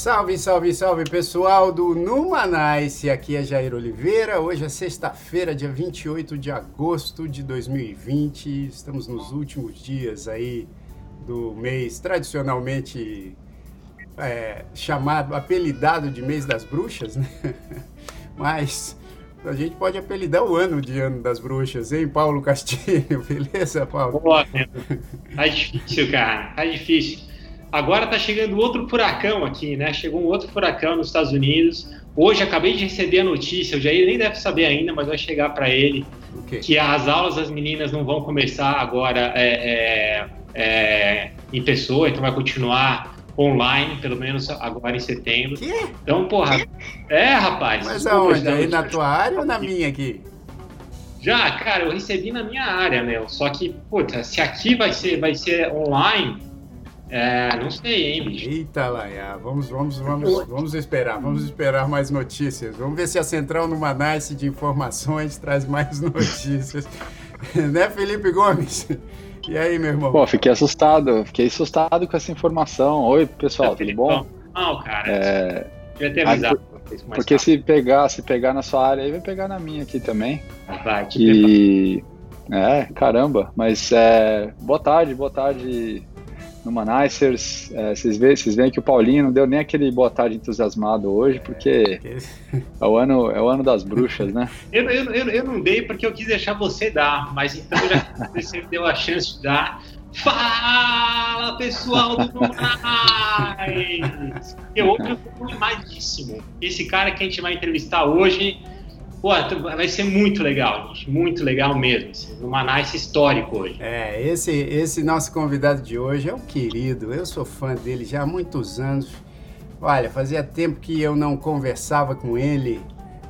Salve, salve, salve pessoal do Numanice, aqui é Jair Oliveira. Hoje é sexta-feira, dia 28 de agosto de 2020. Estamos nos últimos dias aí do mês tradicionalmente é, chamado, apelidado de mês das bruxas, né? Mas a gente pode apelidar o ano de ano das bruxas, hein, Paulo Castilho? Beleza, Paulo? Boa, tá difícil, cara, tá difícil. Agora está chegando outro furacão aqui, né? Chegou um outro furacão nos Estados Unidos. Hoje acabei de receber a notícia, o Jair nem deve saber ainda, mas vai chegar para ele okay. que as aulas das meninas não vão começar agora é, é, é, em pessoa, então vai continuar online, pelo menos agora em setembro. Que? Então, porra, é, rapaz. Mas aonde? Aí na tua área ou na minha aqui? Já, cara, eu recebi na minha área, meu. Só que, puta, se aqui vai ser, vai ser online, é, não sei, hein, bicho. Eita, Laia, vamos, vamos, vamos, vamos esperar, vamos esperar mais notícias. Vamos ver se a Central no Manaus de Informações traz mais notícias. né, Felipe Gomes? E aí, meu irmão? Pô, fiquei assustado, fiquei assustado com essa informação. Oi, pessoal, é, tudo bom? Não, cara. É... Devia ter avisado. porque se pegar, se pegar na sua área aí, vai pegar na minha aqui também. Vai, te e... É, caramba, mas é... boa tarde, boa tarde, no Manicers. É, vocês, veem, vocês veem que o Paulinho não deu nem aquele boa tarde entusiasmado hoje, porque é o ano, é o ano das bruxas, né? Eu, eu, eu, eu não dei porque eu quis deixar você dar, mas então já você deu a chance de dar. Fala pessoal do Mais! Eu hoje eu tô animadíssimo. Esse cara que a gente vai entrevistar hoje Pô, vai ser muito legal, gente. Muito legal mesmo. Assim, numa nice histórico hoje. É, esse, esse nosso convidado de hoje é um querido. Eu sou fã dele já há muitos anos. Olha, fazia tempo que eu não conversava com ele,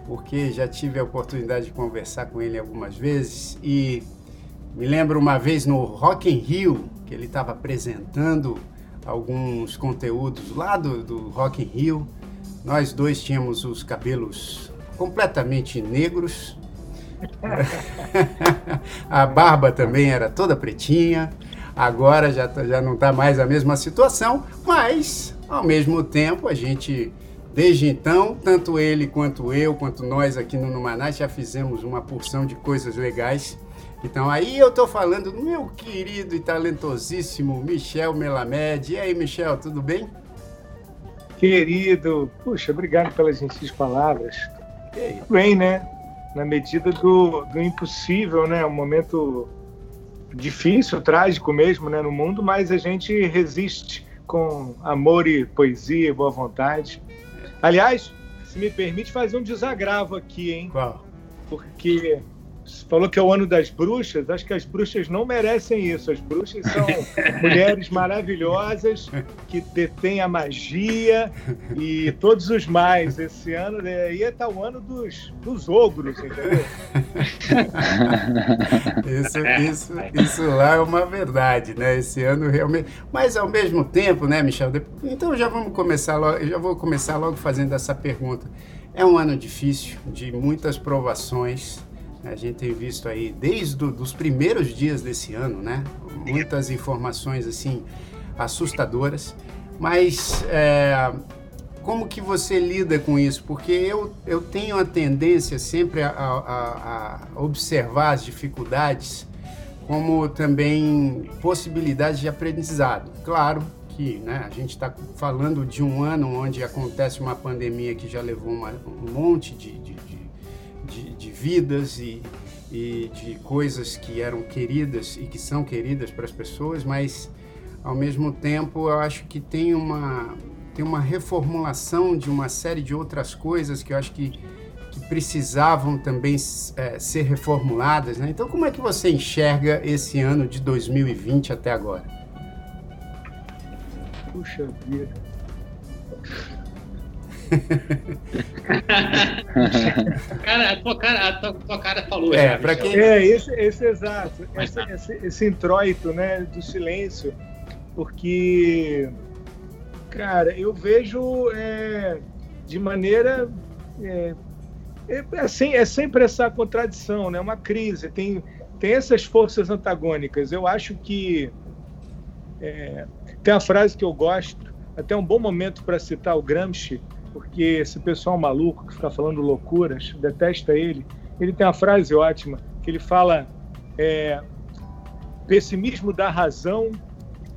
porque já tive a oportunidade de conversar com ele algumas vezes. E me lembro uma vez no Rock in Rio, que ele estava apresentando alguns conteúdos lá do, do Rock in Rio. Nós dois tínhamos os cabelos completamente negros. a barba também era toda pretinha. Agora já, tá, já não está mais a mesma situação, mas ao mesmo tempo a gente, desde então, tanto ele quanto eu, quanto nós aqui no Numanás já fizemos uma porção de coisas legais. Então aí eu estou falando do meu querido e talentosíssimo Michel Melamed. E aí, Michel, tudo bem? Querido, puxa, obrigado pelas gentis palavras. Bem, né? Na medida do, do impossível, né? Um momento difícil, trágico mesmo, né? No mundo, mas a gente resiste com amor e poesia e boa vontade. Aliás, se me permite fazer um desagravo aqui, hein? Qual? Porque falou que é o ano das bruxas. Acho que as bruxas não merecem isso. As bruxas são mulheres maravilhosas que detêm a magia e todos os mais. Esse ano aí está o ano dos, dos ogros, entendeu? isso, isso, isso lá é uma verdade, né? Esse ano realmente. Mas ao mesmo tempo, né, Michel? Então já vamos começar logo. Já vou começar logo fazendo essa pergunta. É um ano difícil, de muitas provações a gente tem visto aí desde os primeiros dias desse ano, né? Muitas informações assim assustadoras. Mas é, como que você lida com isso? Porque eu, eu tenho a tendência sempre a, a, a observar as dificuldades como também possibilidades de aprendizado. Claro que né, a gente está falando de um ano onde acontece uma pandemia que já levou uma, um monte de, de vidas e, e de coisas que eram queridas e que são queridas para as pessoas, mas ao mesmo tempo eu acho que tem uma tem uma reformulação de uma série de outras coisas que eu acho que, que precisavam também é, ser reformuladas, né? Então como é que você enxerga esse ano de 2020 até agora? Puxa vida cara, a tua cara, a tua, tua cara falou. É, para quem é esse, esse exato, esse, esse, esse, introito, né, do silêncio, porque, cara, eu vejo é, de maneira. É, é, é, sem, é sempre essa contradição, né? uma crise. Tem, tem essas forças antagônicas. Eu acho que. É, tem uma frase que eu gosto, até um bom momento para citar o Gramsci, porque esse pessoal maluco que fica falando loucuras, detesta ele. Ele tem uma frase ótima, que ele fala: é, pessimismo da razão,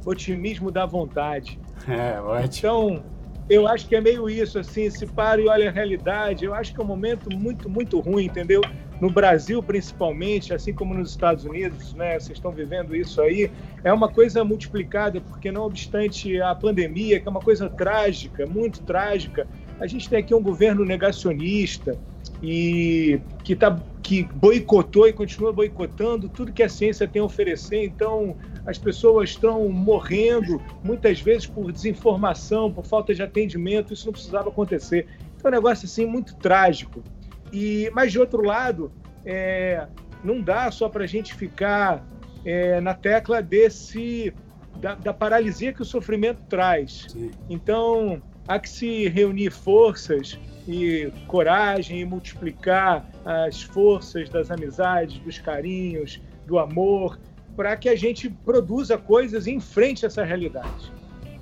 otimismo da vontade. É, ótimo. Então, eu acho que é meio isso, assim, se para e olha a realidade. Eu acho que é um momento muito, muito ruim, entendeu? No Brasil, principalmente, assim como nos Estados Unidos, né? Vocês estão vivendo isso aí. É uma coisa multiplicada, porque não obstante a pandemia, que é uma coisa trágica, muito trágica, a gente tem aqui um governo negacionista e que, tá, que boicotou e continua boicotando tudo que a ciência tem a oferecer. Então, as pessoas estão morrendo, muitas vezes por desinformação, por falta de atendimento. Isso não precisava acontecer. Então, é um negócio assim muito trágico. E, mas, de outro lado, é, não dá só para a gente ficar é, na tecla desse da, da, paralisia que o sofrimento traz. Sim. Então, há que se reunir forças e coragem e multiplicar as forças das amizades, dos carinhos, do amor, para que a gente produza coisas e enfrente essa realidade.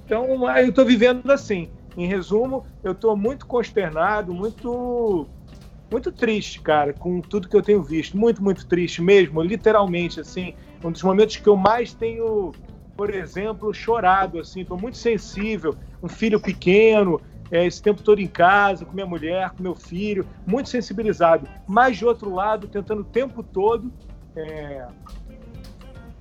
Então, eu estou vivendo assim. Em resumo, eu estou muito consternado, muito muito triste, cara, com tudo que eu tenho visto. Muito, muito triste mesmo, literalmente, assim. Um dos momentos que eu mais tenho, por exemplo, chorado, assim. Estou muito sensível. Um filho pequeno, é, esse tempo todo em casa, com minha mulher, com meu filho, muito sensibilizado. Mas, de outro lado, tentando o tempo todo é,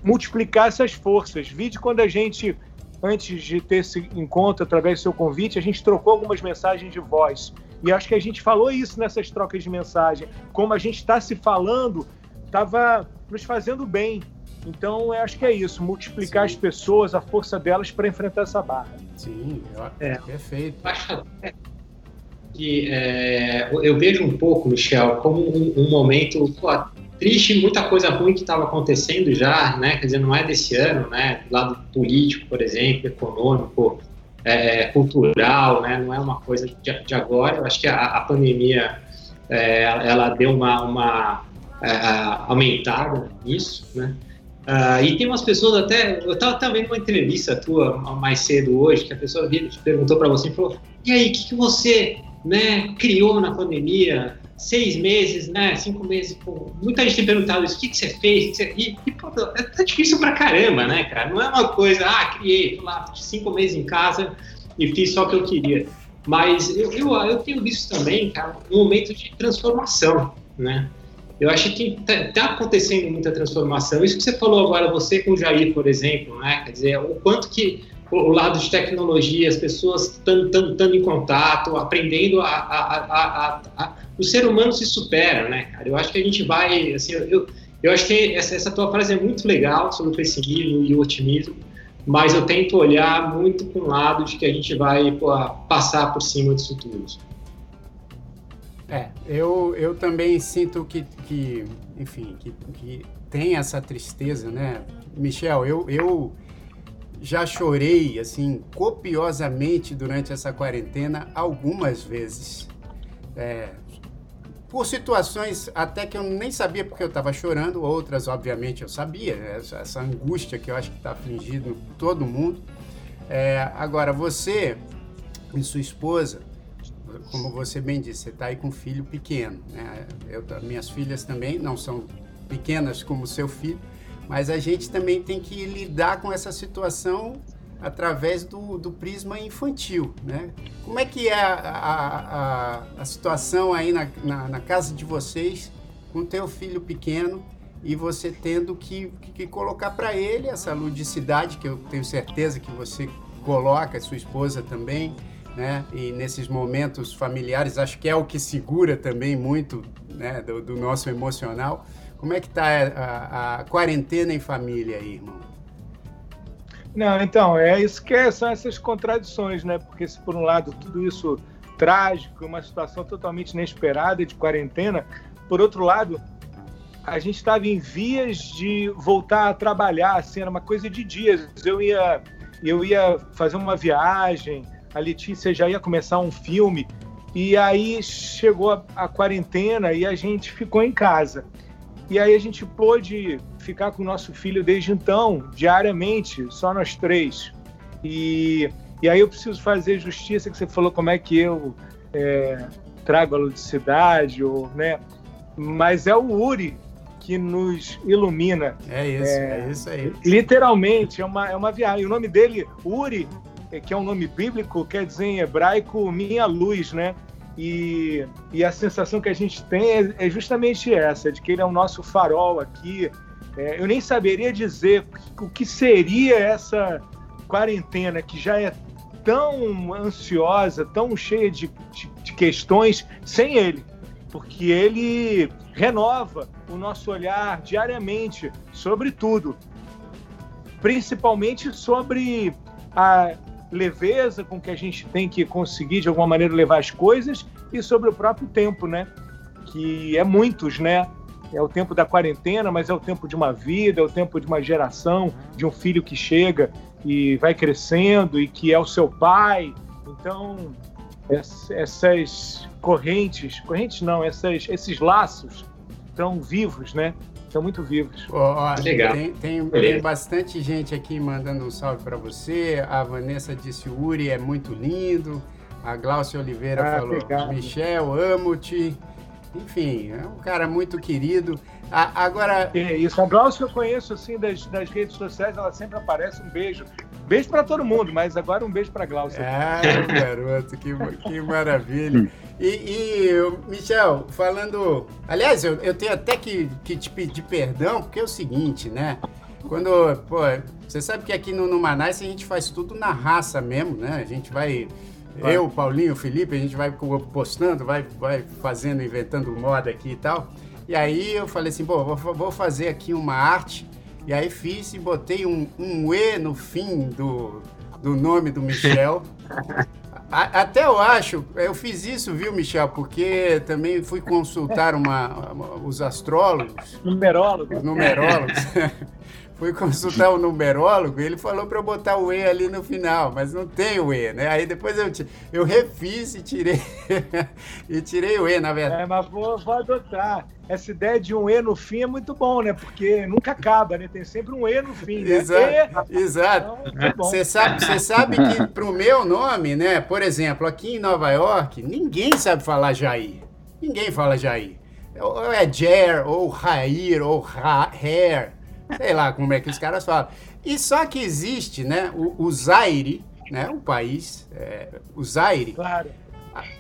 multiplicar essas forças. Vide quando a gente, antes de ter esse encontro, através do seu convite, a gente trocou algumas mensagens de voz. E acho que a gente falou isso nessas trocas de mensagem. Como a gente está se falando, estava nos fazendo bem. Então, eu acho que é isso, multiplicar Sim. as pessoas, a força delas para enfrentar essa barra. Sim, é. perfeito. Acho que é, eu vejo um pouco, Michel, como um, um momento pô, triste, muita coisa ruim que estava acontecendo já, né? Quer dizer, não é desse ano, né? Do lado político, por exemplo, econômico, é, cultural, né? Não é uma coisa de, de agora. Eu acho que a, a pandemia é, ela deu uma, uma é, aumentada nisso, né? Uh, e tem umas pessoas até. Eu estava vendo uma entrevista tua mais cedo hoje, que a pessoa perguntou para você e falou: e aí, o que, que você né, criou na pandemia? Seis meses, né? Cinco meses. Pô, muita gente tem perguntado isso: o que, que você fez? Que você... E, e pô, é, difícil pra caramba, né, cara? Não é uma coisa, ah, criei, tô lá cinco meses em casa e fiz só o que eu queria. Mas eu, eu, eu tenho visto também, cara, um momento de transformação, né? Eu acho que está tá acontecendo muita transformação. Isso que você falou agora, você com o Jair, por exemplo, né? Quer dizer, o quanto que o lado de tecnologia, as pessoas estando em contato, aprendendo a, a, a, O ser humano se supera, né, cara? Eu acho que a gente vai. Assim, eu, eu acho que essa, essa tua frase é muito legal sobre o pessimismo e o otimismo, mas eu tento olhar muito com o lado de que a gente vai pô, passar por cima disso tudo. É, eu, eu também sinto que, que enfim, que, que tem essa tristeza, né? Michel, eu, eu já chorei, assim, copiosamente durante essa quarentena algumas vezes. É, por situações até que eu nem sabia porque eu estava chorando, outras, obviamente, eu sabia, né? essa, essa, angústia que eu acho que está afligindo todo mundo. É, agora, você e sua esposa, como você bem disse, você está aí com um filho pequeno. Né? Eu, minhas filhas também não são pequenas como seu filho, mas a gente também tem que lidar com essa situação através do, do prisma infantil. Né? Como é que é a, a, a, a situação aí na, na, na, casa de vocês com teu filho pequeno e você tendo que, que, que colocar para ele essa ludicidade que eu tenho certeza que você coloca, sua esposa também, né? E nesses momentos familiares, acho que é o que segura também muito né, do, do nosso emocional. Como é que está a, a, quarentena em família aí, irmão? Não, então, é isso que é, são essas contradições, né? Porque se por um lado tudo isso trágico, uma situação totalmente inesperada de quarentena, por outro lado, a gente estava em vias de voltar a trabalhar, assim, era uma coisa de dias. Eu ia eu ia fazer uma viagem, a Letícia já ia começar um filme, e aí chegou a, a quarentena e a gente ficou em casa. E aí a gente pôde ficar com o nosso filho desde então, diariamente, só nós três. E, e aí eu preciso fazer justiça, que você falou como é que eu é, trago a ludicidade, ou, né? mas é o Uri que nos ilumina. É isso, é, é isso aí. Literalmente, é uma, é uma viagem. O nome dele, Uri, que é um nome bíblico, quer dizer em hebraico minha luz, né? E, e a sensação que a gente tem é, é justamente essa, de que ele é o nosso farol aqui. É, eu nem saberia dizer o que seria essa quarentena que já é tão ansiosa, tão cheia de, de, de questões, sem ele, porque ele renova o nosso olhar diariamente sobre tudo, principalmente sobre a leveza com que a gente tem que conseguir de alguma maneira levar as coisas e sobre o próprio tempo, né? Que é muitos, né? É o tempo da quarentena, mas é o tempo de uma vida, é o tempo de uma geração, de um filho que chega e vai crescendo e que é o seu pai. Então, essas correntes, correntes não, essas, esses laços estão vivos, né? Estão muito vivos. Oh, oh, Legal. Tem, tem, tem, bastante gente aqui mandando um salve para você. A Vanessa disse: o Uri é muito lindo. A Glaucia Oliveira ah, falou: obrigado. Michel, amo-te. Enfim, é um cara muito querido. A, agora. É isso. A Glaucia eu conheço assim das, das redes sociais, ela sempre aparece. Um beijo. Beijo para todo mundo, mas agora um beijo para Glaucia. Ah, garoto, que, que maravilha. E, e, Michel, falando. Aliás, eu, eu tenho até que, que te pedir perdão, porque é o seguinte, né? Quando. Pô, você sabe que aqui no, no Manaus a gente faz tudo na raça mesmo, né? A gente vai. vai. Eu, Paulinho, Felipe, a gente vai postando, vai, vai fazendo, inventando moda aqui e tal. E aí eu falei assim, pô, vou, vou fazer aqui uma arte e aí fiz e botei um, um E no fim do, do nome do Michel. A, até eu acho, eu fiz isso, viu, Michel? Porque também fui consultar uma, uma os astrólogos. Numerólogos. Os numerólogos. fui consultar o numerólogo e ele falou para eu botar o E ali no final, mas não tem o E, né? Aí depois eu, eu refiz e tirei e tirei o E, na verdade. É, mas vou, vou adotar. Essa ideia de um E no fim é muito bom, né? Porque nunca acaba, né? Tem sempre um E no fim, né? Exato. E... Exato. Você então, sabe, você sabe que para o meu nome, né? Por exemplo, aqui em Nova York, ninguém sabe falar Jair. Ninguém fala Jair. Ou é Jer, ou Jair, ou Hair sei lá como é que os caras falam. E só que existe, né, o, o Zaire, né, o país, é, o Zaire. Claro.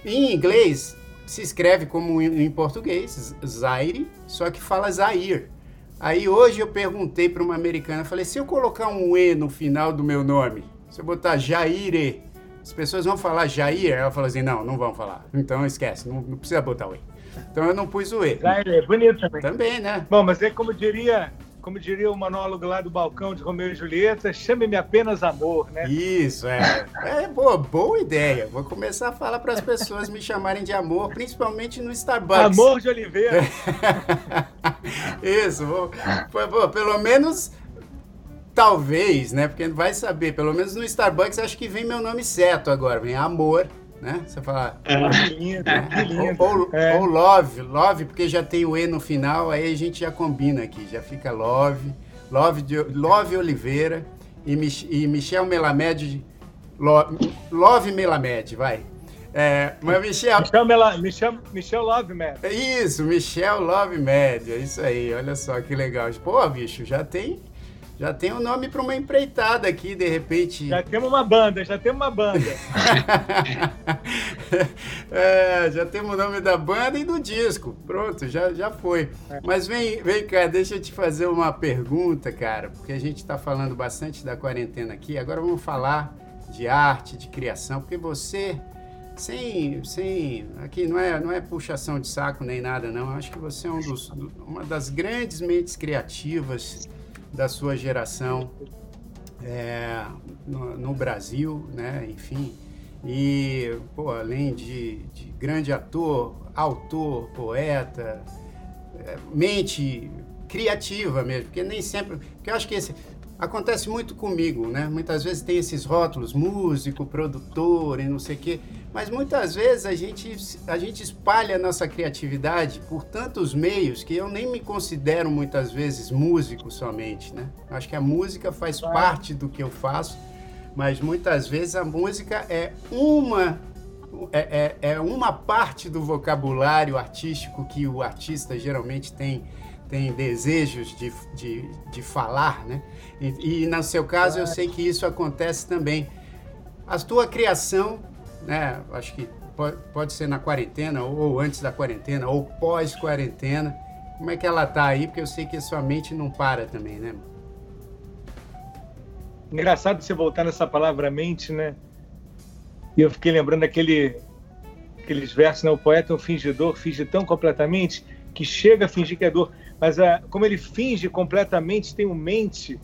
Em inglês se escreve como em português, Zaire, só que fala Zaire. Aí hoje eu perguntei para uma americana, falei, se eu colocar um E no final do meu nome, se eu botar Jaire, as pessoas vão falar Jair? Ela falou assim, não, não vão falar. Então esquece, não, não precisa botar o E. Então eu não pus o E. Zaire, bonito também. Também, né? Bom, mas é como diria como diria o monólogo lá do balcão de Romeu e Julieta, chame-me apenas amor, né? Isso, é. É boa, boa ideia. Vou começar a falar para as pessoas me chamarem de amor, principalmente no Starbucks. Amor de Oliveira. Isso, vou, pô, pelo menos talvez, né? Porque vai saber, pelo menos no Starbucks acho que vem meu nome certo agora, vem amor né? Você fala. É. Lindo, que lindo. Ou, é. ou, love, love, porque já tem o E no final, aí a gente já combina aqui, já fica love, love, de, love Oliveira e, Mich, e Michel Melamed, love, love Melamed, vai. É, mas Michel. Michel, Mela, Michel, Michel Love Med. Isso, Michel Love Med, é isso aí, olha só que legal. Pô, bicho, já tem já tem um nome para uma empreitada aqui, de repente. Já temos uma banda, já temos uma banda. é, já temos o nome da banda e do disco. Pronto, já, já foi. Mas vem, vem cá, deixa eu te fazer uma pergunta, cara, porque a gente está falando bastante da quarentena aqui. Agora vamos falar de arte, de criação, porque você sem, sem aqui não é não é puxação de saco nem nada não. Eu acho que você é um dos, uma das grandes mentes criativas da sua geração é, no, no, Brasil, né? Enfim, e pô, além de, de, grande ator, autor, poeta, é, mente criativa mesmo, porque nem sempre, porque eu acho que esse acontece muito comigo, né? Muitas vezes tem esses rótulos, músico, produtor e não sei o quê, mas muitas vezes a gente, a gente espalha a nossa criatividade por tantos meios que eu nem me considero muitas vezes músico somente, né? Acho que a música faz parte do que eu faço, mas muitas vezes a música é uma é, é, é uma parte do vocabulário artístico que o artista geralmente tem tem desejos de, de, de falar, né? E, e no seu caso eu sei que isso acontece também. A tua criação, né? Acho que pode, pode ser na quarentena ou antes da quarentena ou pós-quarentena. Como é que ela tá aí? Porque eu sei que a sua mente não para também, né? Engraçado você voltar nessa palavra mente, né? E eu fiquei lembrando daquele, aqueles versos, né? O poeta é um fingidor, finge tão completamente que chega a fingir que é dor. Mas uh, como ele finge completamente, tem um mente,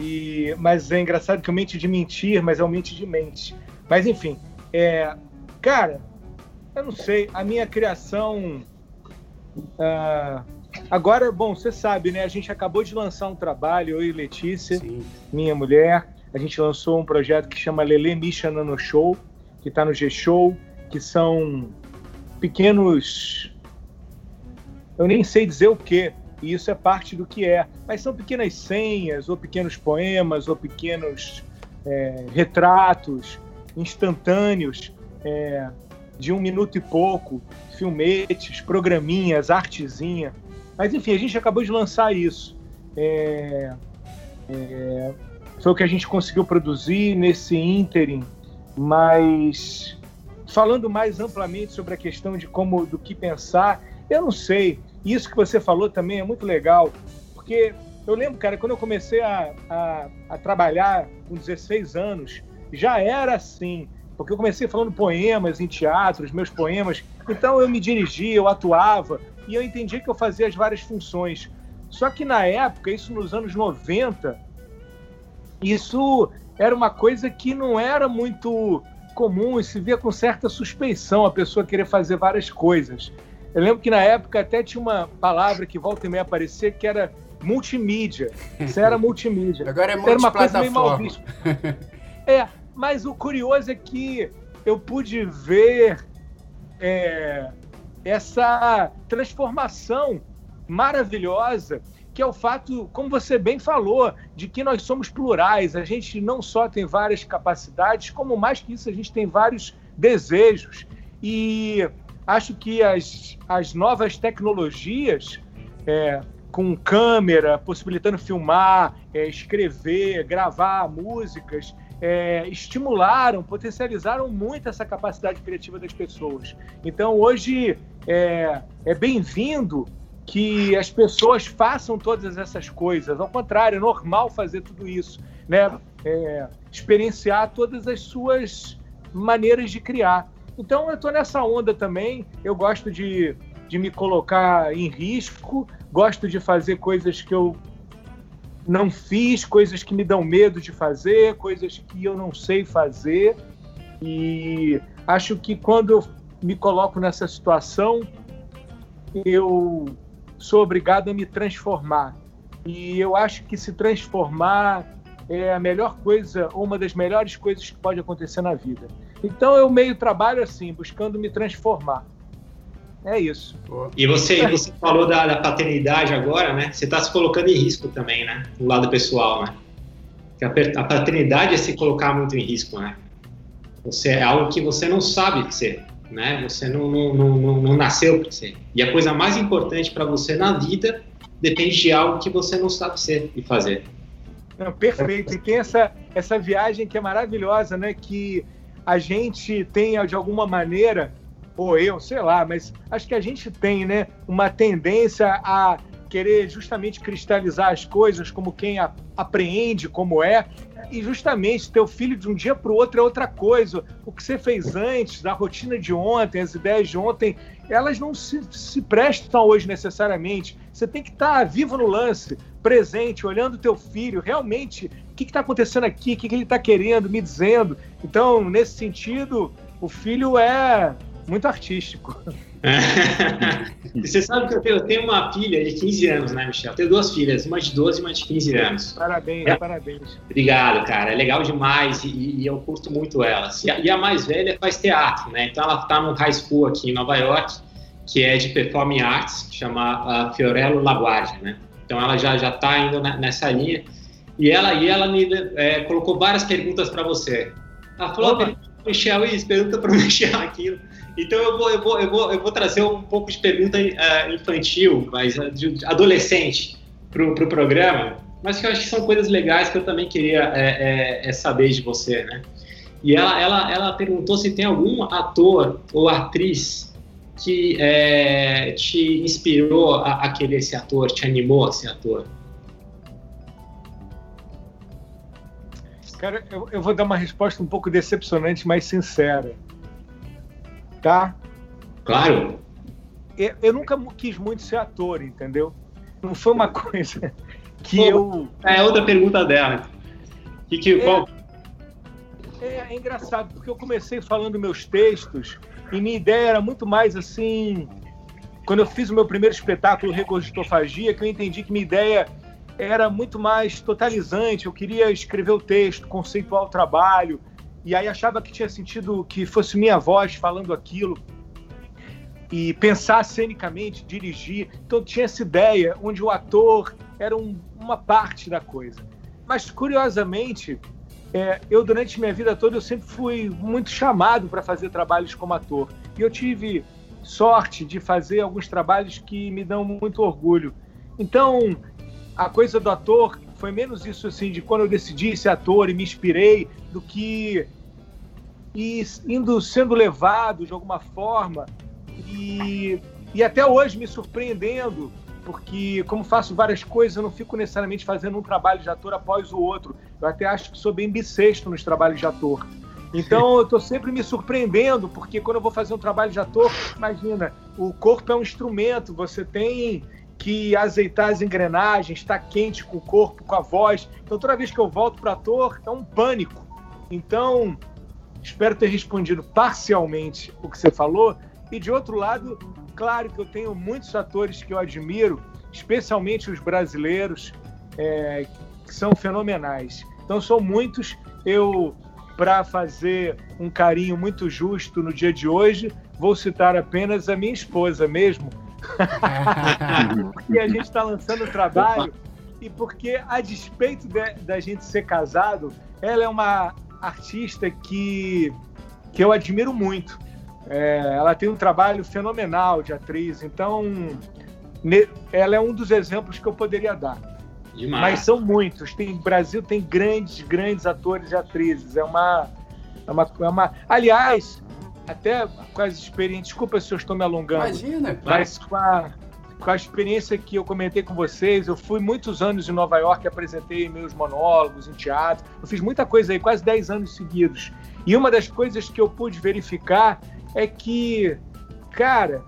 e, mas é engraçado que é o mente de mentir, mas é o mente de mente. Mas enfim, é, cara, eu não sei, a minha criação. Uh, agora, bom, você sabe, né? A gente acabou de lançar um trabalho, eu e Letícia, Sim. minha mulher. A gente lançou um projeto que chama Lele Misha Nano Show, que está no G-Show, que são pequenos. Eu nem sei dizer o que, e isso é parte do que é. Mas são pequenas senhas, ou pequenos poemas, ou pequenos é, retratos instantâneos é, de um minuto e pouco, filmetes, programinhas, artezinha. Mas enfim, a gente acabou de lançar isso. É, é, foi o que a gente conseguiu produzir nesse ínterim, mas falando mais amplamente sobre a questão de como do que pensar, eu não sei. Isso que você falou também é muito legal, porque eu lembro, cara, quando eu comecei a, a, a trabalhar com 16 anos, já era assim, porque eu comecei falando poemas em teatros, meus poemas, então eu me dirigia, eu atuava, e eu entendi que eu fazia as várias funções. Só que na época, isso nos anos 90, isso era uma coisa que não era muito comum e se via com certa suspeição a pessoa querer fazer várias coisas. Eu lembro que na época até tinha uma palavra que volta e meia aparecer que era multimídia. Isso era multimídia. Agora é multiplataforma. Era uma coisa meio mal vista. É, mas o curioso é que eu pude ver é, essa transformação maravilhosa que é o fato, como você bem falou, de que nós somos plurais. A gente não só tem várias capacidades, como mais que isso, a gente tem vários desejos. E acho que as, as novas tecnologias, é, com câmera, possibilitando filmar, é, escrever, gravar músicas, é, estimularam, potencializaram muito essa capacidade criativa das pessoas. Então, hoje é, é bem-vindo que as pessoas façam todas essas coisas. Ao contrário, é normal fazer tudo isso, né? É, experienciar todas as suas maneiras de criar. Então eu estou nessa onda também. Eu gosto de, de me colocar em risco, gosto de fazer coisas que eu não fiz, coisas que me dão medo de fazer, coisas que eu não sei fazer. E acho que quando eu me coloco nessa situação, eu sou obrigado a me transformar. E eu acho que se transformar é a melhor coisa, uma das melhores coisas que pode acontecer na vida. Então eu meio trabalho assim, buscando me transformar. É isso. E você, você falou da, da, paternidade agora, né? Você está se colocando em risco também, né? Do lado pessoal, né? A, a paternidade é se colocar muito em risco, né? Você é algo que você não sabe ser, né? Você não, não, não, não nasceu para ser. E a coisa mais importante para você na vida depende de algo que você não sabe ser e fazer. Não, perfeito. E tem essa, essa viagem que é maravilhosa, né? Que a gente tem, de alguma maneira, ou eu, sei lá, mas acho que a gente tem, né, uma tendência a querer justamente cristalizar as coisas como quem a, apreende como é, e justamente teu filho de um dia para o outro é outra coisa. O que você fez antes, da rotina de ontem, as ideias de ontem, elas não se, se prestam hoje necessariamente. Você tem que estar tá vivo no lance, presente, olhando teu filho, realmente, que está acontecendo aqui, o que, que ele está querendo, me dizendo. Então, nesse sentido, o filho é muito artístico. Você sabe que eu tenho, eu tenho, uma filha de 15 anos, né, Michel? Eu tenho duas filhas, uma de 12 e uma de 15 anos. Parabéns, é. parabéns. Obrigado, cara. É legal demais e, e eu curto muito elas. E a, e a, mais velha faz teatro, né? Então ela está no high school aqui em Nova York, que é de performing arts, que chama uh, Fiorello LaGuardia, né? Então ela já já está indo nessa linha. E ela, e ela me é, colocou várias perguntas para você. Ela falou, pergunta para Michel isso, pergunta para Michel aquilo. Então eu vou, eu vou, eu vou, eu vou trazer um pouco de pergunta uh, infantil, mas uh, de adolescente para o pro programa, mas que eu acho que são coisas legais que eu também queria é, é, é saber de você, né? E ela, ela, ela perguntou se tem algum ator ou atriz que é, te inspirou a, a querer esse ator, te animou a ser ator. Cara, eu, eu vou dar uma resposta um pouco decepcionante, mas sincera. Tá? Claro. Eu, eu nunca quis muito ser ator, entendeu? Não foi uma coisa que Pô, eu. É outra pergunta dela. Que, que, é, qual... é, é engraçado, porque eu comecei falando meus textos e minha ideia era muito mais assim. Quando eu fiz o meu primeiro espetáculo, Regurgitofagia, que eu entendi que minha ideia era muito mais totalizante. Eu queria escrever o texto, conceituar o trabalho, e aí achava que tinha sentido que fosse minha voz falando aquilo e pensar cenicamente, dirigir. Então tinha essa ideia onde o ator era um, uma parte da coisa. Mas curiosamente, é, eu durante minha vida toda eu sempre fui muito chamado para fazer trabalhos como ator e eu tive sorte de fazer alguns trabalhos que me dão muito orgulho. Então a coisa do ator foi menos isso assim de quando eu decidi ser ator e me inspirei do que e indo sendo levado de alguma forma. E, e até hoje me surpreendendo porque como faço várias coisas eu não fico necessariamente fazendo um trabalho de ator após o outro. Eu até acho que sou bem bissexto nos trabalhos de ator. Então eu estou sempre me surpreendendo porque quando eu vou fazer um trabalho de ator imagina o corpo é um instrumento você tem que azeitar as engrenagens, estar tá quente com o corpo, com a voz. Então, toda vez que eu volto para ator, é um pânico. Então, espero ter respondido parcialmente o que você falou. E, de outro lado, claro que eu tenho muitos atores que eu admiro, especialmente os brasileiros, é, que são fenomenais. Então, são muitos. Eu, para fazer um carinho muito justo no dia de hoje, vou citar apenas a minha esposa mesmo, porque a gente está lançando o trabalho e porque, a despeito de, da gente ser casado, ela é uma artista que, que eu admiro muito. É, ela tem um trabalho fenomenal de atriz, então ne, ela é um dos exemplos que eu poderia dar. Demais. Mas são muitos. Tem Brasil tem grandes, grandes atores e atrizes. É uma, é uma, é uma. Aliás, até com as experiências. Desculpa se eu estou me alongando. Imagina, Mas com a, com a experiência que eu comentei com vocês, eu fui muitos anos em Nova York, apresentei meus monólogos em teatro. Eu fiz muita coisa aí, quase 10 anos seguidos. E uma das coisas que eu pude verificar é que, cara,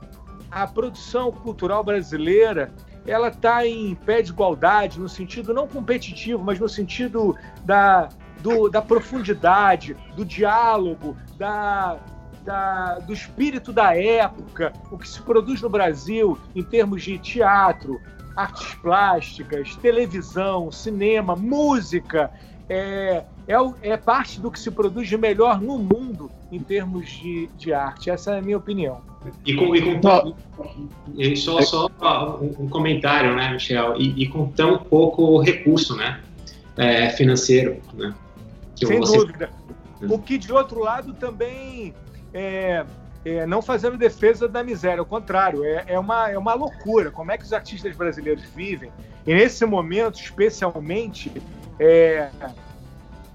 a produção cultural brasileira ela está em pé de igualdade, no sentido não competitivo, mas no sentido da, do, da profundidade, do diálogo, da, da, do espírito da época, o que se produz no Brasil em termos de teatro, artes plásticas, televisão, cinema, música, é, é, é, parte do que se produz de melhor no mundo em termos de, de arte. Essa é a minha opinião. E com, e com e só, só um, um, comentário, né, Michel? E, e, com tão pouco recurso, né, é, financeiro, né? Sem você... dúvida. O que de outro lado também é, é, não fazendo defesa da miséria, ao contrário, é, é, uma, é uma loucura. Como é que os artistas brasileiros vivem? E nesse momento, especialmente, é,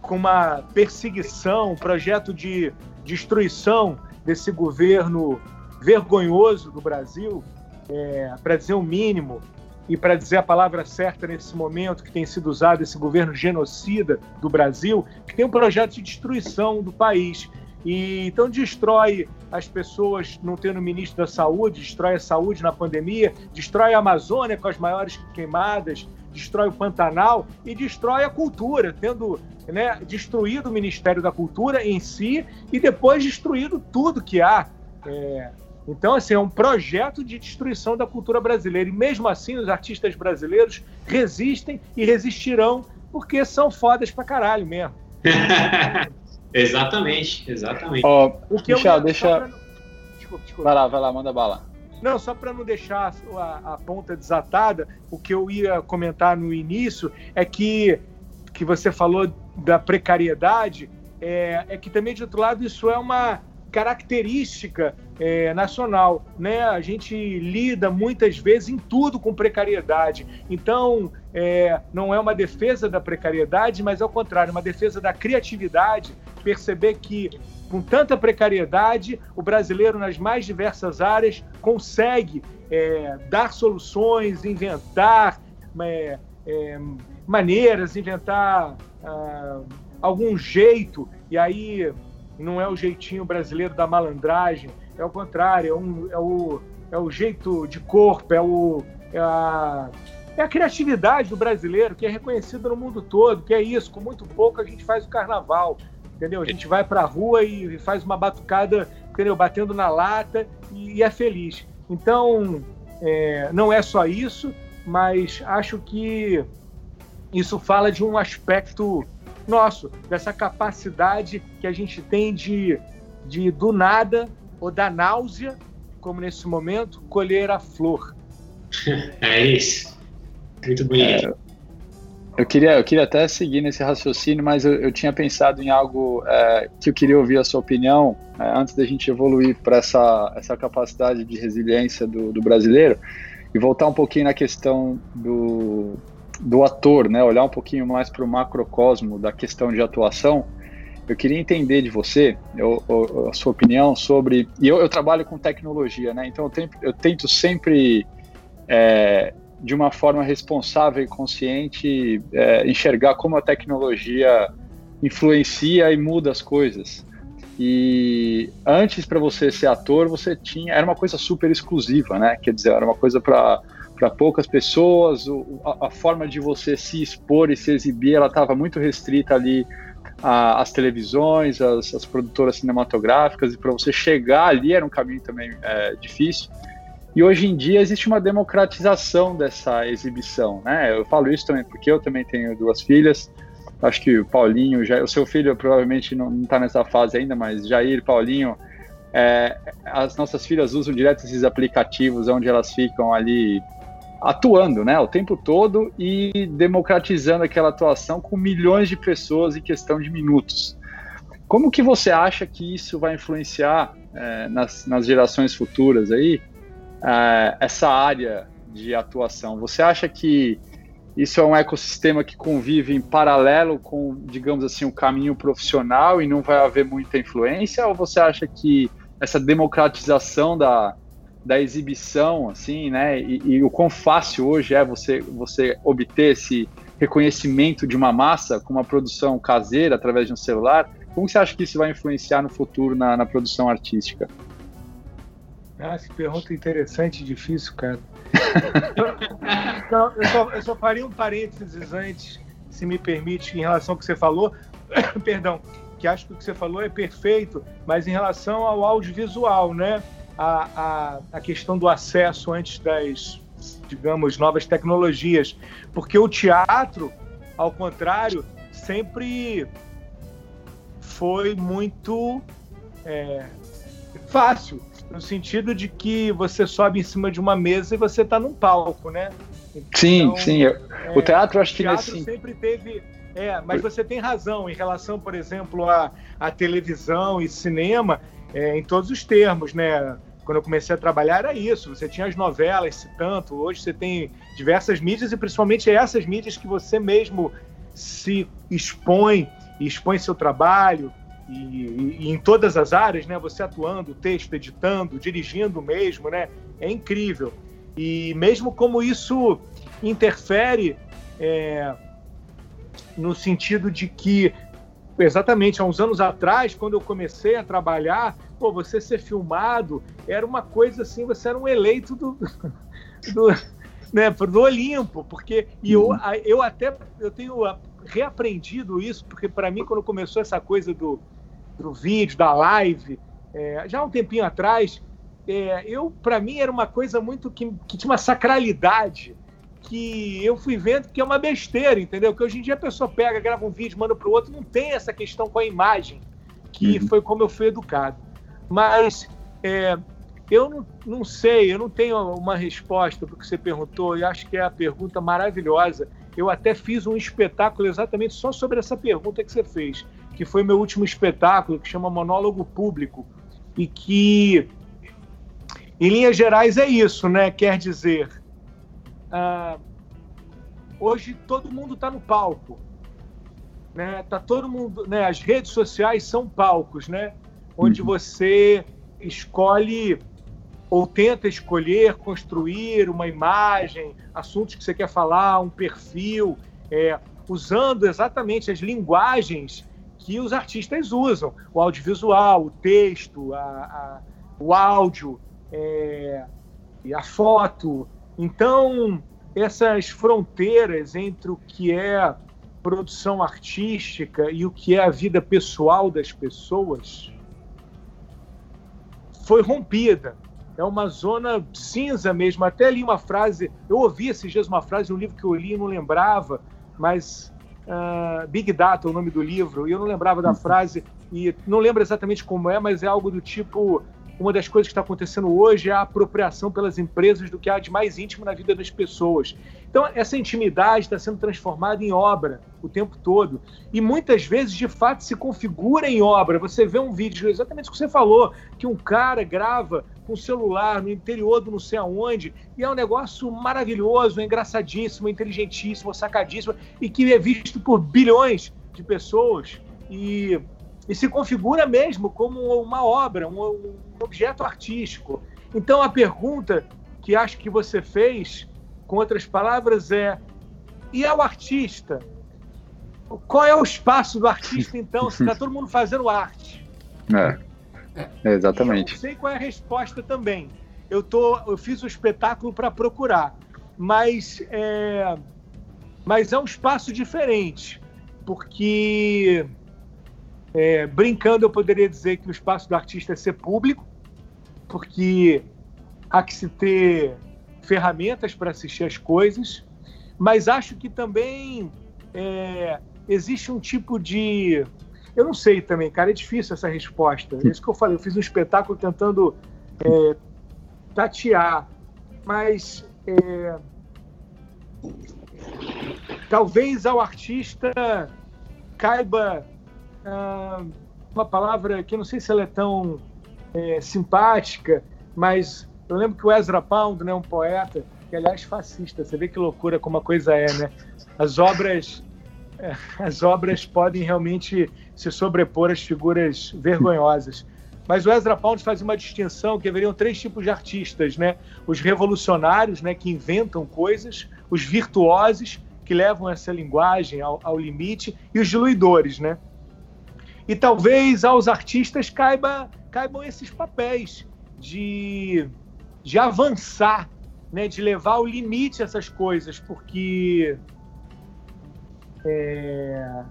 com uma perseguição, um projeto de destruição desse governo vergonhoso do Brasil, é, para dizer o mínimo, e para dizer a palavra certa nesse momento que tem sido usado esse governo genocida do Brasil, que tem um projeto de destruição do país. E então destrói as pessoas não tendo ministro da saúde, destrói a saúde na pandemia, destrói a Amazônia com as maiores queimadas, destrói o Pantanal e destrói a cultura, tendo né, destruído o Ministério da Cultura em si e depois destruído tudo que há É, então, assim, é um projeto de destruição da cultura brasileira. E mesmo assim, os artistas brasileiros resistem e resistirão porque são fodas pra caralho mesmo. exatamente, exatamente. Oh, o que Michel, eu deixa. Desculpa, desculpa. Vai lá, vai lá, manda bala. Não, só para não deixar a, a, ponta desatada, o que eu ia comentar no início é que, que você falou da precariedade, é, é que também, de outro lado, isso é uma característica é, nacional. Né? A gente lida muitas vezes em tudo com precariedade. Então, é, não é uma defesa da precariedade, mas ao contrário, uma defesa da criatividade. Perceber que, com tanta precariedade, o brasileiro, nas mais diversas áreas, consegue é, dar soluções, inventar é, é, maneiras, inventar ah, algum jeito. E aí não é o jeitinho brasileiro da malandragem, é o contrário, é, um, é, o, é o jeito de corpo, é, o, é, a, é a criatividade do brasileiro, que é reconhecida no mundo todo, que é isso, com muito pouco a gente faz o carnaval, entendeu? A gente vai para a rua e faz uma batucada, entendeu? Batendo na lata e, é feliz. Então, é, não é só isso, mas acho que isso fala de um aspecto nosso, dessa capacidade que a gente tem de, de do nada ou da náusea, como nesse momento, colher a flor. É isso. Muito. É, eu, queria, eu queria até seguir nesse raciocínio, mas eu, eu tinha pensado em algo é, que eu queria ouvir a sua opinião é, antes da gente evoluir para essa, essa capacidade de resiliência do, do brasileiro e voltar um pouquinho na questão do, do ator, né? Olhar um pouquinho mais para o macrocosmo da questão de atuação. Eu queria entender de você eu, eu, a sua opinião sobre. E eu, eu, trabalho com tecnologia, né? Então eu, tento, eu tento sempre, é, de uma forma responsável e consciente, é, enxergar como a tecnologia influencia e muda as coisas. E antes para você ser ator, você tinha era uma coisa super exclusiva, né? Quer dizer, era uma coisa para para poucas pessoas, o, a, a, forma de você se expor e se exibir, ela estava muito restrita ali às televisões, às, às, produtoras cinematográficas, e para você chegar ali era um caminho também é, difícil. E hoje em dia existe uma democratização dessa exibição, né? Eu falo isso também porque eu também tenho duas filhas. Acho que o Paulinho, já, o seu filho provavelmente não está nessa fase ainda, mas Jair, Paulinho, é, as nossas filhas usam direto esses aplicativos onde elas ficam ali atuando, né, o tempo todo e democratizando aquela atuação com milhões de pessoas em questão de minutos. Como que você acha que isso vai influenciar é, nas, nas, gerações futuras aí essa área de atuação? Você acha que isso é um ecossistema que convive em paralelo com, digamos assim, o caminho profissional e não vai haver muita influência? Ou você acha que essa democratização da, da exibição, assim, né? E, e, o quão fácil hoje é você, você obter esse reconhecimento de uma massa com uma produção caseira através de um celular. Como você acha que isso vai influenciar no futuro na, na produção artística? Ah, que pergunta interessante e difícil, cara. então, eu, só, eu só faria um parênteses antes, se me permite, em relação ao que você falou. Perdão, que acho que o que você falou é perfeito, mas em relação ao audiovisual, né? a, a, a questão do acesso antes das, digamos, novas tecnologias. Porque o teatro, ao contrário, sempre foi muito é, fácil, no sentido de que você sobe em cima de uma mesa e você está num palco, né? Então, sim, sim. É, o teatro, acho que nesse... sempre teve. É, mas você tem razão em relação, por exemplo, a televisão e cinema, é, em todos os termos, né? quando eu comecei a trabalhar era isso. Você tinha as novelas, se tanto. Hoje você tem diversas mídias e principalmente essas mídias que você mesmo se expõe e expõe seu trabalho e, e, em todas as áreas, né? Você atuando, texto, editando, dirigindo mesmo, né? É incrível. E mesmo como isso interfere é, no sentido de que exatamente há uns anos atrás, quando eu comecei a trabalhar, pô, você ser filmado era uma coisa assim, você era um eleito do, do, né, do Olimpo, porque e eu, uhum. eu até eu tenho reaprendido isso, porque para mim quando começou essa coisa do, do vídeo, da live, é, já há um tempinho atrás, é, eu para mim era uma coisa muito que, que tinha uma sacralidade que eu fui vendo que é uma besteira, entendeu? Que hoje em dia a pessoa pega, grava um vídeo, manda para o outro, não tem essa questão com a imagem, que uhum. foi como eu fui educado. Mas é, eu não, não, sei, eu não tenho uma resposta para o que você perguntou, e acho que é a pergunta maravilhosa. Eu até fiz um espetáculo exatamente só sobre essa pergunta que você fez, que foi meu último espetáculo, que chama Monólogo Público, e que, em linhas gerais, é isso, né? Quer dizer, ah, hoje todo mundo está no palco, né? Tá todo mundo, né? As redes sociais são palcos, né? Onde uhum. você escolhe ou tenta escolher, construir uma imagem, assuntos que você quer falar, um perfil, é, usando exatamente as linguagens que os artistas usam, o audiovisual, o texto, a, a, o áudio, é, a foto, então, essas fronteiras entre o que é produção artística e o que é a vida pessoal das pessoas foi rompida. É uma zona cinza mesmo. Até li uma frase, eu ouvi esses dias uma frase, um livro que eu li e não lembrava, mas uh, Big Data o nome do livro, e eu não lembrava da frase, e não lembro exatamente como é, mas é algo do tipo uma das coisas que está acontecendo hoje é a apropriação pelas empresas do que há de mais íntimo na vida das pessoas. Então, essa intimidade está sendo transformada em obra o tempo todo. E muitas vezes, de fato, se configura em obra. Você vê um vídeo, exatamente o que você falou, que um cara grava com o celular no interior do não sei aonde, e é um negócio maravilhoso, engraçadíssimo, inteligentíssimo, sacadíssimo, e que é visto por bilhões de pessoas. E e se configura mesmo como uma obra, um, um objeto artístico. Então a pergunta que acho que você fez, com outras palavras, é: e ao artista? Qual é o espaço do artista, então, se está todo mundo fazendo arte? É, é exatamente. E eu sei qual é a resposta também. Eu, tô, eu fiz o espetáculo para procurar, mas é, mas é um espaço diferente, porque é, brincando, eu poderia dizer que o espaço do artista é ser público, porque há que se ter ferramentas para assistir as coisas, mas acho que também é, existe um tipo de. Eu não sei também, cara, é difícil essa resposta. É isso que eu falei, eu fiz um espetáculo tentando é, tatear, mas é, talvez ao artista caiba ah, uma palavra que eu não sei se ela é tão é, simpática, mas eu lembro que o Ezra Pound, né, um poeta, que aliás fascista, você vê que loucura como a coisa é, né? As obras é, as obras podem realmente se sobrepor às figuras vergonhosas. Mas o Ezra Pound faz uma distinção que haveriam três tipos de artistas, né? Os revolucionários, né, que inventam coisas, os virtuosos, que levam essa linguagem ao, ao limite, e os diluidores, né? E talvez aos artistas caiba, caibam esses papéis de, de avançar, né, de levar ao limite essas coisas, porque é,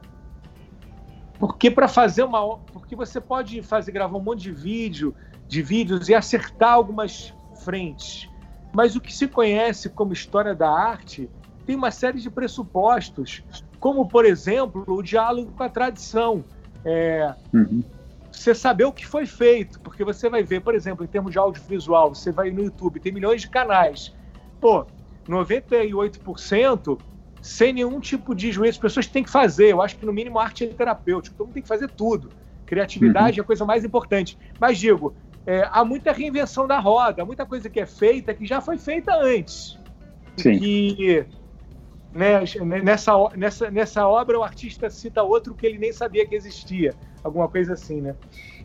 porque para fazer uma porque você pode fazer gravar um monte de vídeo de vídeos e acertar algumas frentes mas o que se conhece como história da arte tem uma série de pressupostos como por exemplo o diálogo com a tradição é, uhum. Você saber o que foi feito, porque você vai ver, por exemplo, em termos de audiovisual, você vai no YouTube, tem milhões de canais. Pô, 98% sem nenhum tipo de juízo, as pessoas têm que fazer. Eu acho que no mínimo arte é terapêutico, todo mundo tem que fazer tudo. Criatividade uhum. é a coisa mais importante. Mas digo, é, há muita reinvenção da roda, muita coisa que é feita que já foi feita antes. Sim. Que né, nessa, nessa, nessa obra o artista cita outro que ele nem sabia que existia, alguma coisa assim, né?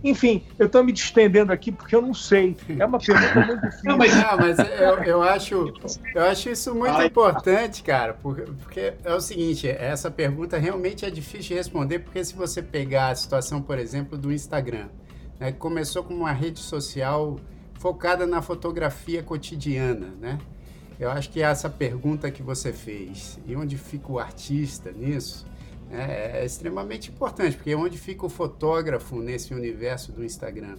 Enfim, eu estou me distendendo aqui porque eu não sei. É uma pergunta muito difícil. Não, mas, não, mas eu, eu, acho, eu acho isso muito Ai. importante, cara, porque, porque é o seguinte, essa pergunta realmente é difícil de responder, porque se você pegar a situação, por exemplo, do Instagram, né, que começou como uma rede social focada na fotografia cotidiana, né? Eu acho que essa pergunta que você fez, e onde fica o artista nisso, é, é extremamente importante, porque onde fica o fotógrafo nesse universo do Instagram?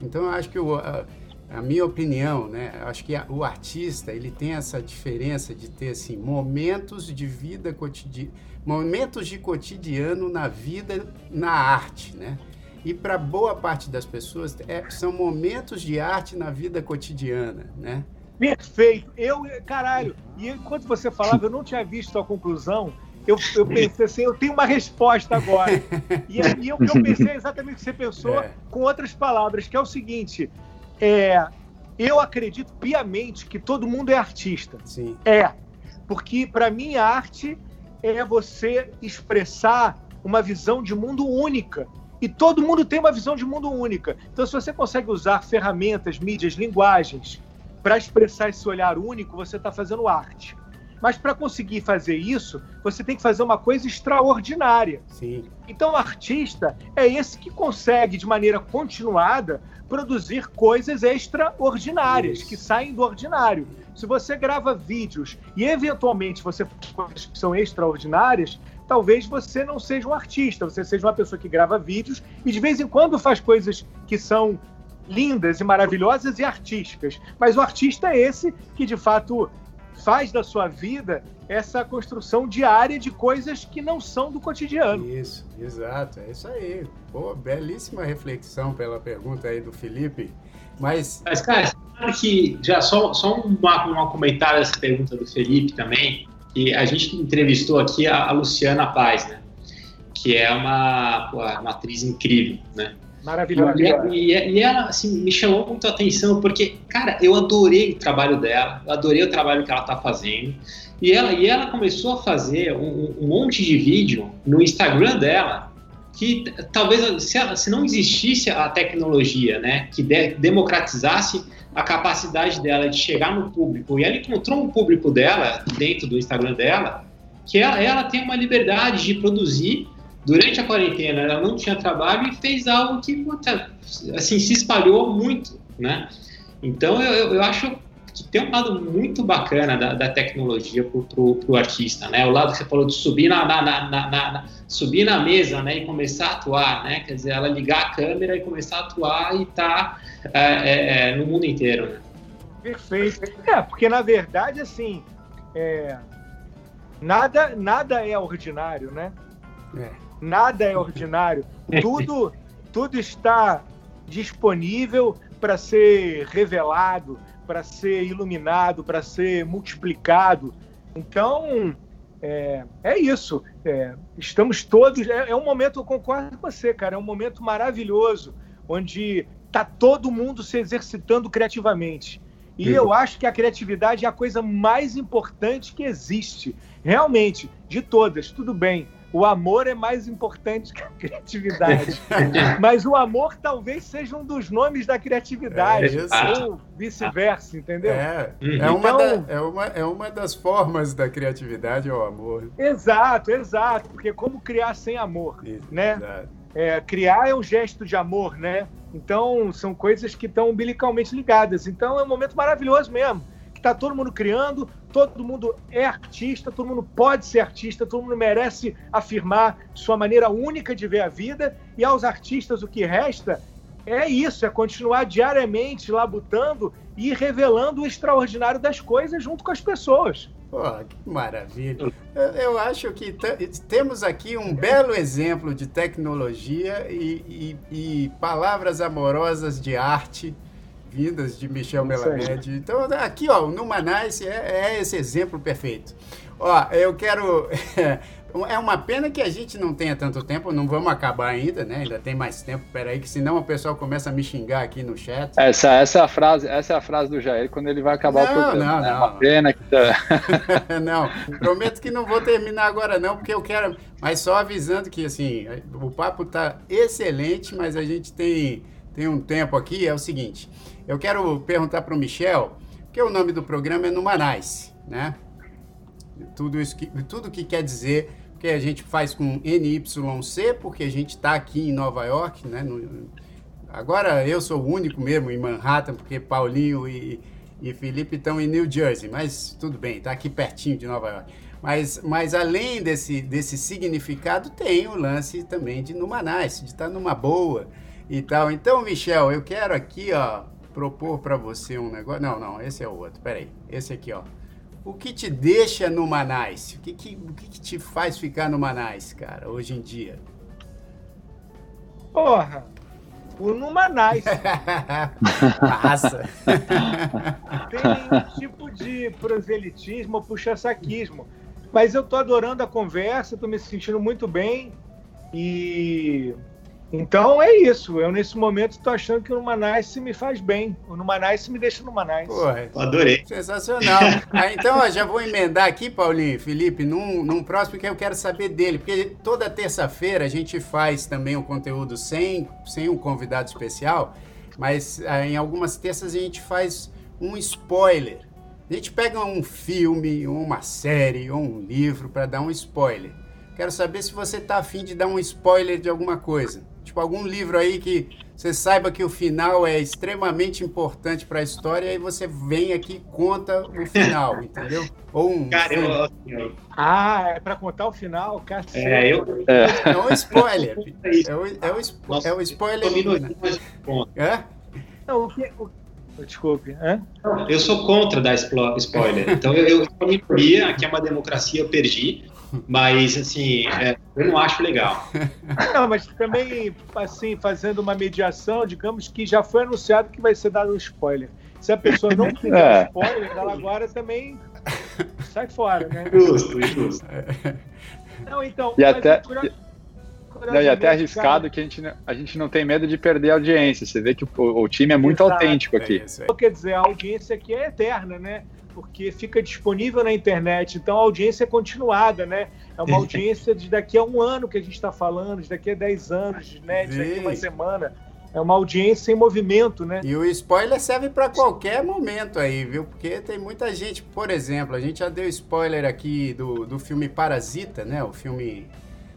Então, eu acho que o, a, a, minha opinião, né? Acho que o artista ele tem essa diferença de ter assim momentos de vida cotidiana, momentos de cotidiano na vida, na arte, né? E para boa parte das pessoas é, são momentos de arte na vida cotidiana, né? Perfeito. Eu, caralho, e enquanto você falava, eu não tinha visto a conclusão. Eu, eu pensei assim, eu tenho uma resposta agora. E, e eu, eu pensei exatamente o que você pensou, é. com outras palavras, que é o seguinte: é, eu acredito piamente que todo mundo é artista. Sim. É. Porque, para mim, a arte é você expressar uma visão de mundo única. E todo mundo tem uma visão de mundo única. Então, se você consegue usar ferramentas, mídias, linguagens para expressar esse olhar único, você está fazendo arte. Mas para conseguir fazer isso, você tem que fazer uma coisa extraordinária. Sim. Então, o artista é esse que consegue, de maneira continuada, produzir coisas extraordinárias, isso. que saem do ordinário. Se você grava vídeos e, eventualmente, você faz coisas que são extraordinárias, talvez você não seja um artista, você seja uma pessoa que grava vídeos e, de vez em quando, faz coisas que são lindas e maravilhosas e artísticas. Mas o artista é esse que, de fato, faz da sua vida essa construção diária de coisas que não são do cotidiano. Isso, exato, é isso aí. Pô, belíssima reflexão pela pergunta aí do Felipe. Mas, Mas cara, sabe que já só, só um comentário dessa pergunta do Felipe também, que a gente entrevistou aqui a, a Luciana Paz, né? Que é uma, uma atriz incrível, né? Maravilhosa. E, e, ela, assim, me chamou muito a atenção, porque, cara, eu adorei o trabalho dela, eu adorei o trabalho que ela tá fazendo. E ela, e ela começou a fazer um, um monte de vídeo no Instagram dela, que talvez, se, ela, se não existisse a tecnologia, né, que de, democratizasse a capacidade dela de chegar no público, e ela encontrou um público dela, dentro do Instagram dela, que ela, ela tem uma liberdade de produzir durante a quarentena ela não tinha trabalho e fez algo que puta, assim se espalhou muito, né? Então eu, eu acho que tem um lado muito bacana da, da tecnologia para o artista, né? O lado que você falou de subir na, na, na, na, subir na mesa, né? E começar a atuar, né? Quer dizer, ela ligar a câmera e começar a atuar e tá é, é, é, no mundo inteiro, né? Perfeito. É, porque na verdade, assim, é, nada, nada é ordinário, né? É nada é ordinário. Tudo, tudo está disponível para ser revelado, para ser iluminado, para ser multiplicado. Então, é, é isso. É, estamos todos. É, é, um momento, eu concordo com você, cara. É um momento maravilhoso, onde está todo mundo se exercitando criativamente. E eu acho que a criatividade é a coisa mais importante que existe. Realmente, de todas, tudo bem o amor é mais importante que a criatividade. Mas o amor talvez seja um dos nomes da criatividade, é ou vice-versa, entendeu? É, uhum. é, uma então, da, é, uma, é uma das formas da criatividade, é o amor. Exato, exato, porque como criar sem amor, Isso, né? É, criar é um gesto de amor, né? Então, são coisas que estão umbilicalmente ligadas. Então, é um momento maravilhoso mesmo que está todo mundo criando, todo mundo é artista, todo mundo pode ser artista, todo mundo merece afirmar sua maneira única de ver a vida, e aos artistas o que resta é isso, é continuar diariamente labutando e revelando o extraordinário das coisas junto com as pessoas. Pô, que maravilha. Eu, eu acho que temos aqui um belo exemplo de tecnologia e, e, e palavras amorosas de arte vindas de Michel Melamed. Então, aqui, ó, o Numanice é, é esse exemplo perfeito. Ó, eu quero. É uma pena que a gente não tenha tanto tempo, não vamos acabar ainda, né? Ainda tem mais tempo, peraí, que senão o pessoal começa a me xingar aqui no chat. Essa, essa, é, a frase, essa é a frase do Jair quando ele vai acabar não, o programa. Não, né? não. É uma pena que tá... não, prometo que não vou terminar agora não, porque eu quero, mas só avisando que assim, o papo tá excelente, mas a gente tem, tem um tempo aqui, é o seguinte, eu quero perguntar para o Michel, que o nome do programa é Numanais, né? Tudo isso que, tudo que quer dizer que a gente faz com NYC, porque a gente está aqui em Nova York, né? No, agora eu sou o único mesmo em Manhattan, porque Paulinho e, e Felipe estão em New Jersey, mas tudo bem, está aqui pertinho de Nova York. Mas, mas além desse, desse significado, tem o lance também de Numanais, de estar tá numa boa, e tal. Então, Michel, eu quero aqui, ó, propor para você um negócio. Não, não, esse é o outro. Peraí, esse aqui, ó. O que te deixa no Manais? O que, que, o que, que te faz ficar no Manais, cara, hoje em dia? Porra, o Numanais. Passa. Tem um tipo de proselitismo ou puxa-saquismo. Mas eu tô adorando a conversa, tô me sentindo muito bem. E então é isso. Eu, nesse momento, estou achando que o Numanice me faz bem. O Numanice me deixa no Manais. Pô, adorei. Sensacional. ah, então, ó, já vou emendar aqui, Paulinho, Felipe, num, num próximo que eu quero saber dele. Porque toda terça-feira a gente faz também um conteúdo sem, sem um convidado especial. Mas ah, em algumas terças a gente faz um spoiler. A gente pega um filme, uma série ou um livro para dar um spoiler. Quero saber se você está afim de dar um spoiler de alguma coisa. Tipo, algum livro aí que você saiba que o final é extremamente importante para a história e você vem aqui e conta o final, entendeu? Ou um. Cara, eu, Ah, é para contar o final? Cacete. É, eu... é. é um spoiler. É o, é o, é o spoiler. É? Não, o que. O... Desculpe. Hã? Eu sou contra dar spoiler. Então, eu, eu minoria, aqui é uma democracia, eu perdi. Mas, assim, é, eu não acho legal. Não, mas também, assim, fazendo uma mediação, digamos que já foi anunciado que vai ser dado um spoiler. Se a pessoa não quiser é. spoiler, ela agora também sai fora, né? Justo, justo. Não, então, e até... Não, e até arriscado cara, que a gente, a gente não tem medo de perder a audiência. Você vê que o, o time é muito exato, autêntico aqui. É Quer dizer, a audiência aqui é eterna, né? Porque fica disponível na internet. Então a audiência é continuada, né? É uma audiência de daqui a um ano que a gente está falando, de daqui a dez anos, né? De daqui a uma semana. É uma audiência em movimento, né? E o spoiler serve para qualquer momento aí, viu? Porque tem muita gente, por exemplo, a gente já deu spoiler aqui do, do filme Parasita, né? O filme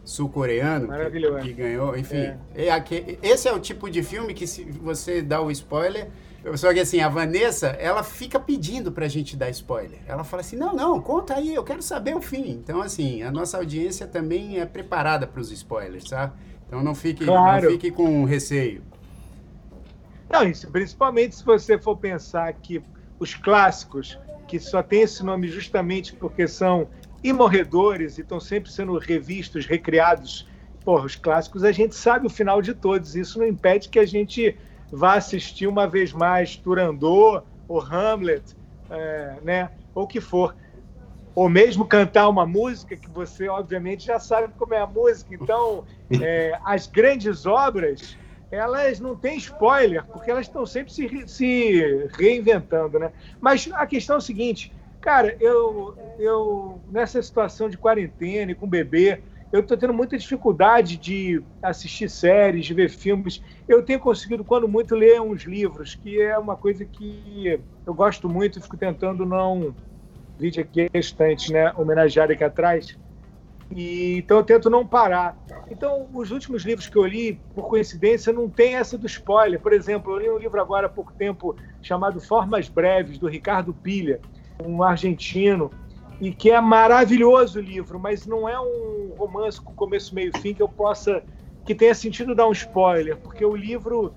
sul-coreano que, que, ganhou, enfim. É. É, esse é o tipo de filme que se você dá o spoiler, só que assim, a Vanessa, ela fica pedindo pra gente dar spoiler. Ela fala assim: não, não, conta aí, eu quero saber o fim. Então, assim, a nossa audiência também é preparada para os spoilers, tá? Então não fique, claro. não fique com receio. Não, isso, principalmente se você for pensar que os clássicos, que só tem esse nome justamente porque são imorredores e estão sempre sendo revistos, recriados. Porra, os clássicos a gente sabe o final de todos. Isso não impede que a gente vá assistir uma vez mais Turandot ou Hamlet, é, né? ou o que for. Ou mesmo cantar uma música que você, obviamente, já sabe como é a música. Então, é, as grandes obras, elas não têm spoiler, porque elas estão sempre se, se reinventando. Né? Mas a questão é o seguinte, cara, eu, eu nessa situação de quarentena e com bebê, eu estou tendo muita dificuldade de assistir séries, de ver filmes. Eu tenho conseguido, quando muito, ler uns livros, que é uma coisa que eu gosto muito e fico tentando não. Vídeo aqui restante, né? Homenagear aqui atrás. E, então eu tento não parar. Então, os últimos livros que eu li, por coincidência, não tem essa do spoiler. Por exemplo, eu li um livro agora há pouco tempo chamado Formas Breves, do Ricardo Pilha, um argentino e que é maravilhoso o livro, mas não é um romance com começo, meio e fim que eu possa que tenha sentido dar um spoiler, porque o livro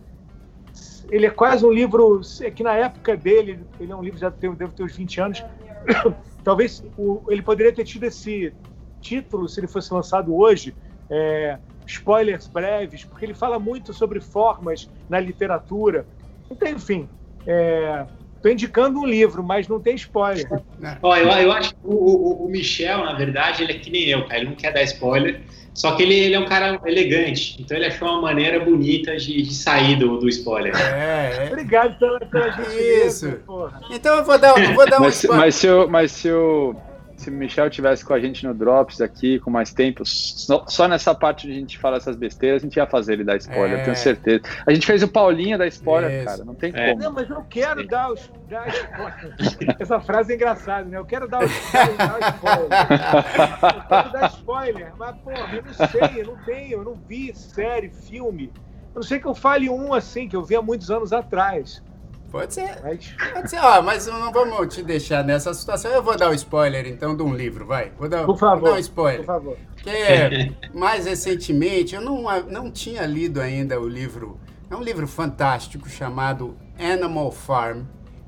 ele é quase um livro é que na época dele, ele é um livro já tem, deve ter uns 20 anos, talvez o, ele poderia ter tido esse título se ele fosse lançado hoje, é, spoilers breves, porque ele fala muito sobre formas na literatura. Então, enfim, é, Estou indicando um livro, mas não tem spoiler. Ó, eu, eu acho que o, o, o, Michel, na verdade, ele é que nem eu, cara. Ele não quer dar spoiler. Só que ele, ele é um cara elegante. Então ele achou uma maneira bonita de, de sair do, do spoiler. É, é. Obrigado pela, pela gentileza. Isso. Porra. Então eu vou dar, eu vou dar um mas, spoiler. Mas se eu, mas se eu se o Michel tivesse com a gente no Drops aqui, com mais tempo, só, só nessa parte de a gente falar essas besteiras, a gente ia fazer ele dar spoiler, é. tenho certeza. A gente fez o Paulinha da spoiler, Isso. cara, não tem é. como. Não, mas eu quero dar os. Dar spoiler. Essa frase é engraçada, né? Eu quero dar os spoiler. Dar spoiler. eu quero dar spoiler, mas, porra, eu não sei, eu não tenho, eu não vi série, filme. Eu não sei que eu fale um assim, que eu vi há muitos anos atrás. Pode ser. Pode ser, ó, mas não vamos te deixar nessa situação. Eu vou dar o um spoiler, então, de um livro, vai. Vou dar, por favor, vou dar um spoiler. Por favor. Porque, mais recentemente, eu não, não tinha lido ainda o livro É um livro fantástico chamado Animal Farm,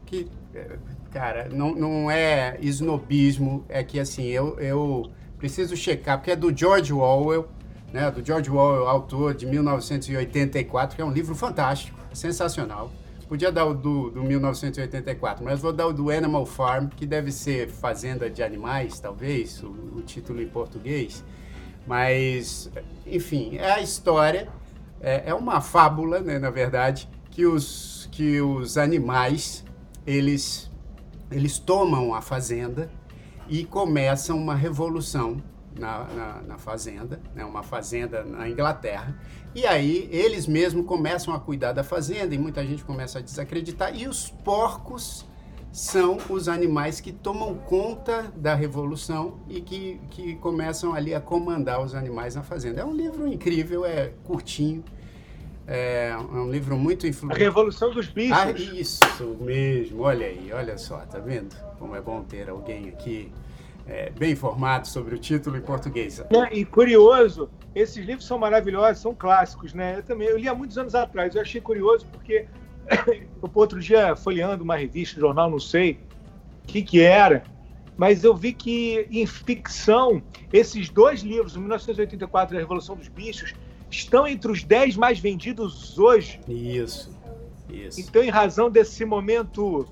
que, é, cara, não, não é snobismo, é que assim, eu, eu preciso checar, porque é do George Orwell, né, do George Orwell, autor de 1984, que é um livro fantástico, sensacional. Podia dar o do, do 1984, mas vou dar o do Animal Farm, que deve ser Fazenda de Animais, talvez, o, o título em português. Mas, enfim, é a história, é, é uma fábula, né, na verdade, que os, que os animais, eles, eles tomam a fazenda e começam uma revolução na, na, na, fazenda, né, uma fazenda na Inglaterra. E aí eles mesmos começam a cuidar da fazenda e muita gente começa a desacreditar. E os porcos são os animais que tomam conta da revolução e que, que começam ali a comandar os animais na fazenda. É um livro incrível, é curtinho. É um livro muito influente. A Revolução dos Bichos. Ah, isso mesmo, olha aí, olha só, tá vendo? Como é bom ter alguém aqui é, bem informado sobre o título em português. E curioso, esses livros são maravilhosos, são clássicos, né? Eu também, eu li há muitos anos atrás, eu achei curioso porque eu outro dia folheando uma revista, jornal, não sei o que que era, mas eu vi que em ficção, esses dois livros, 1984 e a Revolução dos Bichos, estão entre os 10 mais vendidos hoje. Isso, isso. Então, em razão desse momento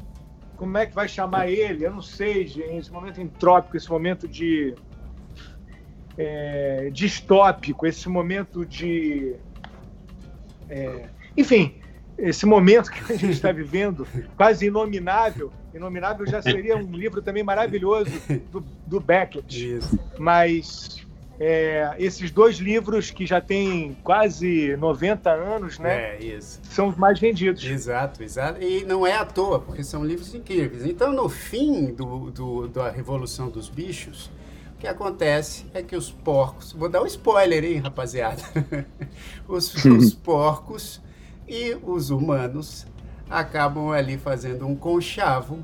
como é que vai chamar ele? Eu não sei, gente. Esse momento entrópico, esse momento de é, distópico, esse momento de. É, enfim, esse momento que a gente está vivendo, quase inominável. Inominável já seria um livro também maravilhoso do, do Beckett. Isso. Mas é, esses dois livros que já têm quase 90 anos, né? É, isso. São os mais vendidos. Exato, exato. E não é à toa, porque são livros incríveis. Então, no fim do, do da Revolução dos Bichos, o que acontece é que os porcos. Vou dar um spoiler, hein, rapaziada? os, os porcos e os humanos acabam ali fazendo um conchavo,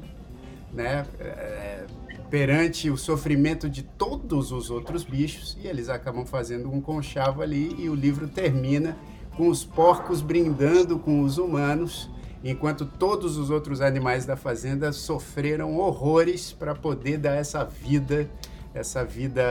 né? É, perante o sofrimento de todos os outros bichos e eles acabam fazendo um conchavo ali e o livro termina com os porcos brindando com os humanos, enquanto todos os outros animais da fazenda sofreram horrores para poder dar essa vida, essa vida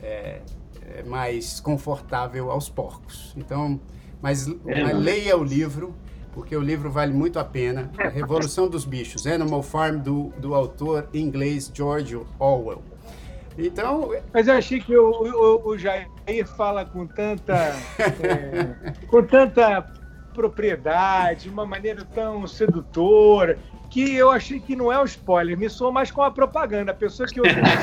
é, é, mais confortável aos porcos. Então, mas, é, mas leia o livro porque o livro vale muito a pena. A Revolução dos Bichos, Animal Farm, do, do autor inglês George Orwell. Então. Mas eu achei que o, o, o Jair fala com tanta. é, com tanta propriedade, de uma maneira tão sedutora que eu achei que não é um spoiler, me soa mais com a propaganda. A pessoa que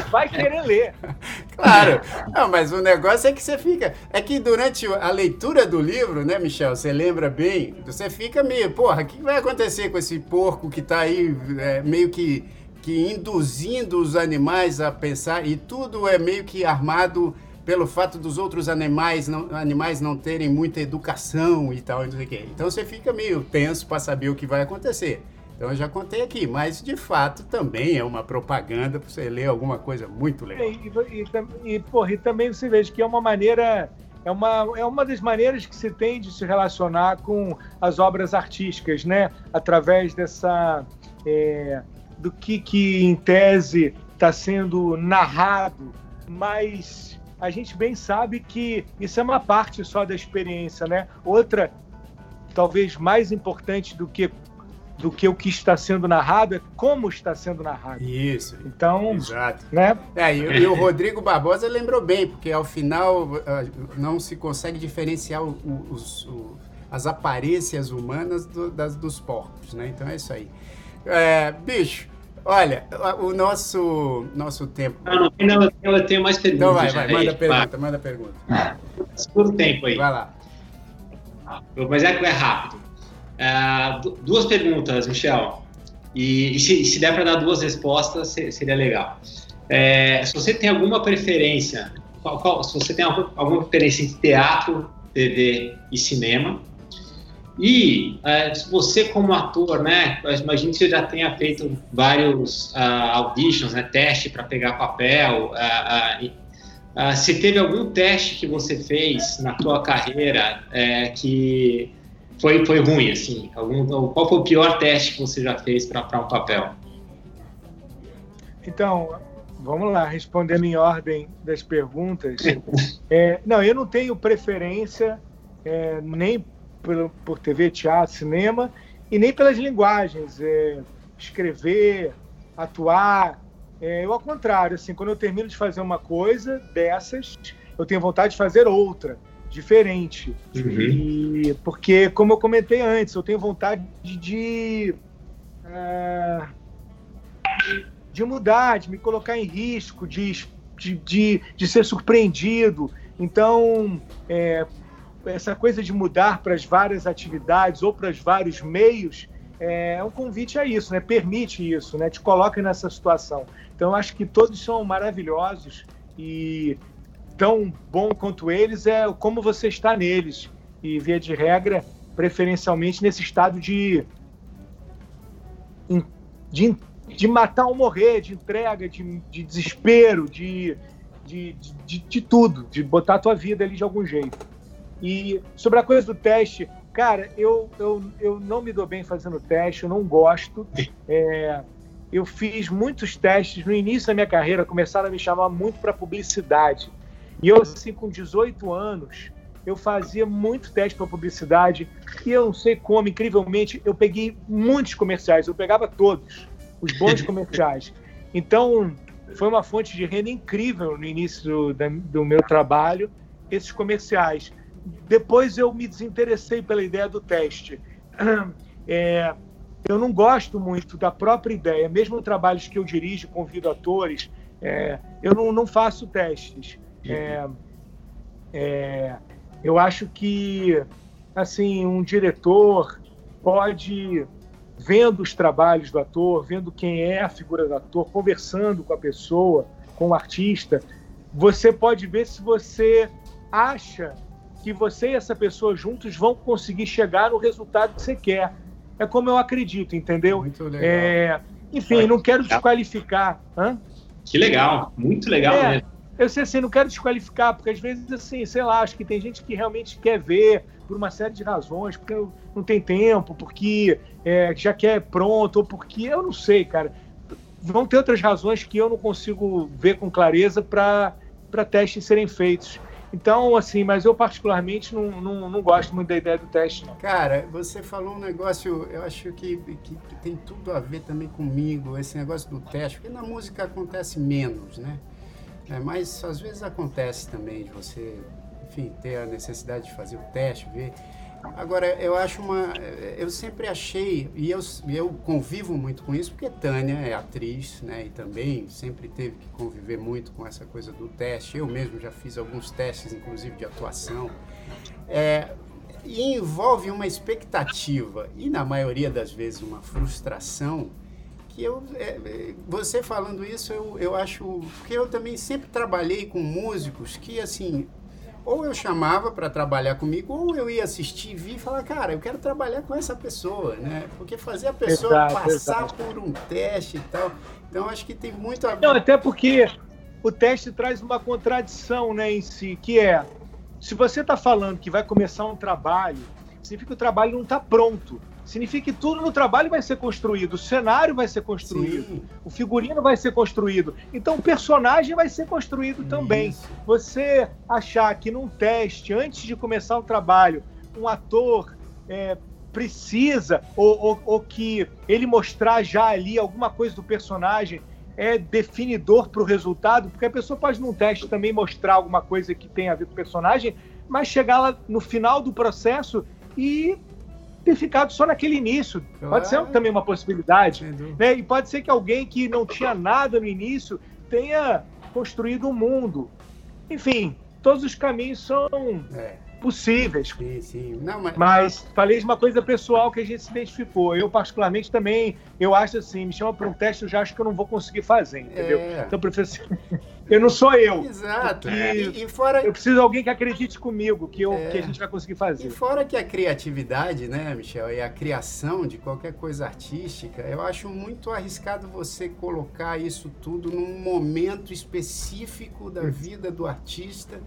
vai querer ler. Claro. Não, mas o negócio é que você fica. É que durante a leitura do livro, né, Michel? Você lembra bem? Você fica meio, porra, o que vai acontecer com esse porco que está aí é, meio que, que induzindo os animais a pensar, e tudo é meio que armado pelo fato dos outros animais não, animais não terem muita educação e tal, não sei o quê. Então você fica meio tenso para saber o que vai acontecer. Então eu já contei aqui, mas de fato também é uma propaganda para você ler alguma coisa muito legal. E, e, e, porra, e também você veja que é uma maneira, é uma, é uma das maneiras que se tem de se relacionar com as obras artísticas, né? Através dessa. É, do que, que em tese está sendo narrado, mas a gente bem sabe que isso é uma parte só da experiência, né? Outra, talvez mais importante do que do que o que está sendo narrado, é como está sendo narrado. Isso. Então, exato. Né? É, e, e, o Rodrigo Barbosa lembrou bem, porque ao final uh, não se consegue diferenciar o, os, o, as aparências humanas do, das, dos porcos, né? Então é isso aí. É, bicho, olha, o nosso, nosso tempo. Não, não, eu tenho mais perguntas. Então vai, vai, manda pergunta, manda pergunta. Por tempo aí. Vai lá. Mas é, é rápido. Uh, duas perguntas, Michel. E, e se, se, der para dar duas respostas, seria legal. É, se você tem alguma preferência, qual, qual, se você tem alguma preferência entre teatro, TV e cinema, e é, você como ator, né, imagino que você já tenha feito vários uh, auditions, né, teste para pegar papel, uh, se teve algum teste que você fez na tua carreira é, que foi, foi ruim, assim? Algum, qual foi o pior teste que você já fez para um papel? Então, vamos lá, respondendo em ordem das perguntas. É, não, eu não tenho preferência é, nem por, por TV, teatro, cinema, e nem pelas linguagens. É, escrever, atuar. É, eu, ao contrário, assim, quando eu termino de fazer uma coisa dessas, eu tenho vontade de fazer outra, diferente. Uhum. E, porque, como eu comentei antes, eu tenho vontade de, de, uh, de mudar, de me colocar em risco, de, de, de, de ser surpreendido. Então, é, essa coisa de mudar para as várias atividades ou para os vários meios é um convite a isso, né? Permite isso, né? Te coloca nessa situação. Então, acho que todos são maravilhosos e tão bom quanto eles é como você está neles. E, via de regra, preferencialmente nesse estado de, de, de matar ou morrer, de entrega, de, de desespero, de, de, de, de tudo, de botar a tua vida ali de algum jeito. E sobre a coisa do teste, Cara, eu, eu, eu não me dou bem fazendo teste, eu não gosto. É, eu fiz muitos testes no início da minha carreira, começaram a me chamar muito para publicidade. E eu, assim, com 18 anos, eu fazia muito teste para publicidade e eu não sei como, incrivelmente, eu peguei muitos comerciais, eu pegava todos, os bons comerciais. Então, foi uma fonte de renda incrível no início do, do meu trabalho, esses comerciais. Depois eu me desinteressei pela ideia do teste. É, eu não gosto muito da própria ideia, mesmo trabalhos que eu dirijo, convido atores, é, eu não, não, faço testes. É, é, eu acho que assim um diretor pode vendo os trabalhos do ator, vendo quem é a figura do ator, conversando com a pessoa, com o artista, você pode ver se você acha que você e essa pessoa juntos vão conseguir chegar no resultado que você quer. É como eu acredito, entendeu? Muito legal. É, enfim, não quero desqualificar. Hã? Que legal, muito legal é, mesmo. Eu sei assim, não quero desqualificar, porque às vezes, assim, sei lá, acho que tem gente que realmente quer ver por uma série de razões, porque não tem tempo, porque é, já quer pronto, ou porque eu não sei, cara. Vão ter outras razões que eu não consigo ver com clareza para testes serem feitos. Então, assim, mas eu particularmente não, não, não, gosto muito da ideia do teste, não. Cara, você falou um negócio, eu acho que, que, que, tem tudo a ver também comigo, esse negócio do teste, porque na música acontece menos, né? É, mas às vezes acontece também de você, enfim, ter a necessidade de fazer o teste, ver Agora, eu acho uma. Eu sempre achei, e eu, eu convivo muito com isso, porque Tânia é atriz, né? E também sempre teve que conviver muito com essa coisa do teste. Eu mesmo já fiz alguns testes, inclusive de atuação. É, e envolve uma expectativa, e na maioria das vezes uma frustração, que eu. É, você falando isso, eu, eu acho. Porque eu também sempre trabalhei com músicos que, assim, ou eu chamava para trabalhar comigo, ou eu ia assistir, vir e falar, cara, eu quero trabalhar com essa pessoa, né? Porque fazer a pessoa exato, passar exato. por um teste e tal. Então acho que tem muito a ver. Não, até porque o teste traz uma contradição, né, em si, que é se você está falando que vai começar um trabalho, significa que o trabalho não está pronto significa que tudo no trabalho vai ser construído, o cenário vai ser construído, Sim. o figurino vai ser construído, então o personagem vai ser construído Isso. também. Você achar que num teste, antes de começar o trabalho, um ator é, precisa, ou, ou, ou que ele mostrar já ali alguma coisa do personagem é definidor para o resultado, porque a pessoa pode num teste também mostrar alguma coisa que tem a ver com o personagem, mas chegar lá no final do processo e ter ficado só naquele início. Pode ser também uma possibilidade. Né? E pode ser que alguém que não tinha nada no início tenha construído um mundo. Enfim, todos os caminhos são é. Possíveis. Sim, sim. Não, mas... mas... falei de uma coisa pessoal que a gente se identificou. Eu, particularmente, também, eu acho assim, me chama para um teste, eu já acho que eu não vou conseguir fazer, entendeu? É. Então, professor, eu não sou eu. Exato. E, e, fora... Eu preciso de alguém que acredite comigo, que, eu, é. que a gente vai conseguir fazer. E fora que a criatividade, né, Michel, e a criação de qualquer coisa artística, eu acho muito arriscado você colocar isso tudo num momento específico da vida do artista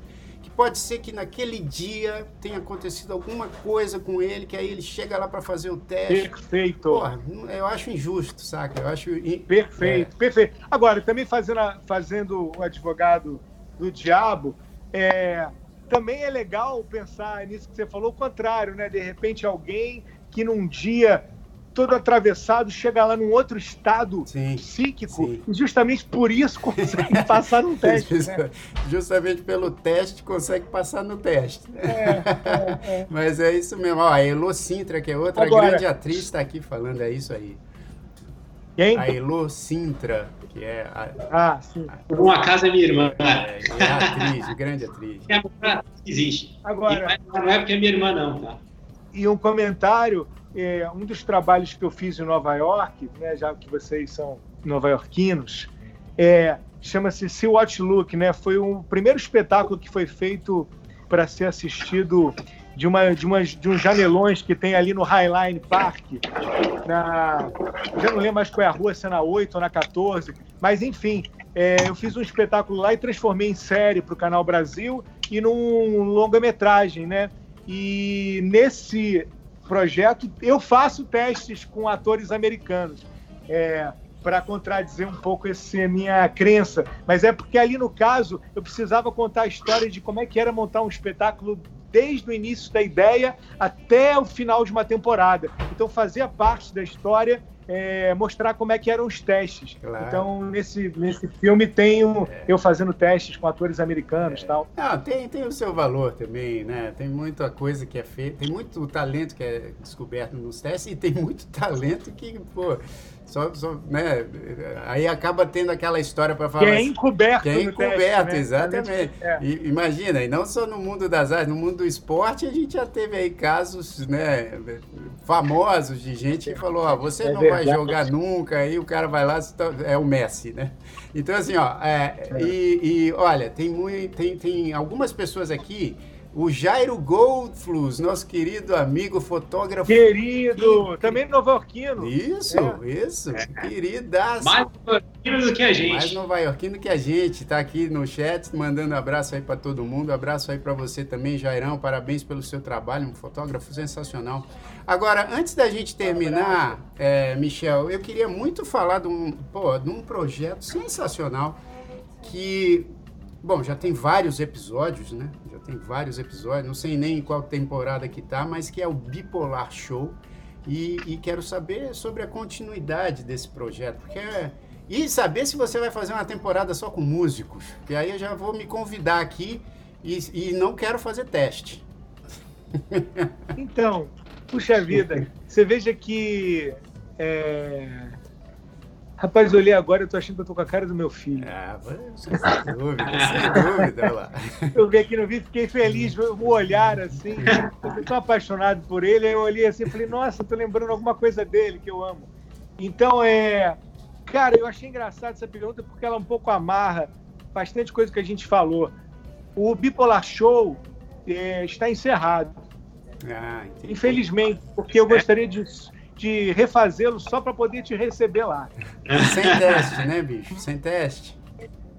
pode ser que naquele dia tenha acontecido alguma coisa com ele, que aí ele chega lá para fazer o teste. Perfeito. Porra, eu acho injusto, saca? Eu acho. Perfeito, é. perfeito. Agora, também fazendo, a, fazendo o advogado do diabo, é, também é legal pensar nisso que você falou, o contrário, né? De repente alguém que num dia todo atravessado, chega lá num outro estado sim, psíquico sim. e justamente por isso consegue passar no teste. Né? Justamente pelo teste consegue passar no teste. É, é, é. Mas é isso mesmo. Ó, a Elo Sintra, que é outra Agora, grande atriz, está aqui falando, é isso aí. Quem? A Elo Sintra, que é a. Ah, sim. Por um acaso é minha irmã. É, é a atriz, grande atriz. É, existe. Agora, não é porque é minha irmã, não, tá? E um comentário é, um dos trabalhos que eu fiz em Nova York, né, já que vocês são nova-iorquinos, é, chama-se See What Look, né? Foi o primeiro espetáculo que foi feito para ser assistido de, uma, de, de uns janelões que tem ali no Highline Park, na, já não lembro mais qual é a rua, se é na 8 ou na 14, mas enfim, é, eu fiz um espetáculo lá e transformei em série para o Canal Brasil e num longa-metragem, né? E nesse projeto, eu faço testes com atores americanos. É, para contradizer um pouco essa minha crença, mas é porque ali no caso eu precisava contar a história de como é que era montar um espetáculo desde o início da ideia até o final de uma temporada. Então fazia parte da história é, mostrar como é que eram os testes. Claro. Então, nesse, nesse filme tem um, é. eu fazendo testes com atores americanos e é. tal. Não, tem, tem o seu valor também, né? Tem muita coisa que é feita, tem muito talento que é descoberto nos testes e tem muito talento que, pô, só, só, né? Aí acaba tendo aquela história para falar. Que é encoberto. Que é encoberto, teste, né? exatamente. É. E, imagina, e não só no mundo das artes, no mundo do esporte, a gente já teve aí casos né, famosos de gente que falou: ó, você é não verdade. vai jogar nunca, aí o cara vai lá, é o Messi, né? Então, assim, ó, é, é. E, e, olha, tem, muito, tem, tem algumas pessoas aqui o Jairo Goldflus, nosso querido amigo fotógrafo. Querido, que... também nova-iorquino. Isso, é. isso, é. queridaço. Mais nova-iorquino do que a gente. Mais nova-iorquino que a gente. Está aqui no chat, mandando um abraço aí para todo mundo. Um abraço aí para você também, Jairão. Parabéns pelo seu trabalho, um fotógrafo sensacional. Agora, antes da gente terminar, é, Michel, eu queria muito falar de um, pô, de um projeto sensacional que Bom, já tem vários episódios, né? Tem vários episódios, não sei nem em qual temporada que tá, mas que é o Bipolar Show. E, e quero saber sobre a continuidade desse projeto, porque é, e saber se você vai fazer uma temporada só com músicos, que aí eu já vou me convidar aqui e, e não quero fazer teste. Então, puxa vida, você veja que é, Rapaz, eu olhei agora e tô achando que eu tô com a cara do meu filho. Ah, sem dúvida, sem dúvida, olha lá. Eu vi aqui no vídeo, fiquei feliz, o olhar assim, eu tô apaixonado por ele, aí eu olhei assim e falei, nossa, tô lembrando alguma coisa dele que eu amo. Então, é... Cara, eu achei engraçado essa pergunta porque ela é um pouco amarra bastante coisa que a gente falou. O Bipolar Show é, está encerrado. Ah, Infelizmente, porque eu gostaria de de refazê-lo só para poder te receber lá. Sem teste, né, bicho? Sem teste.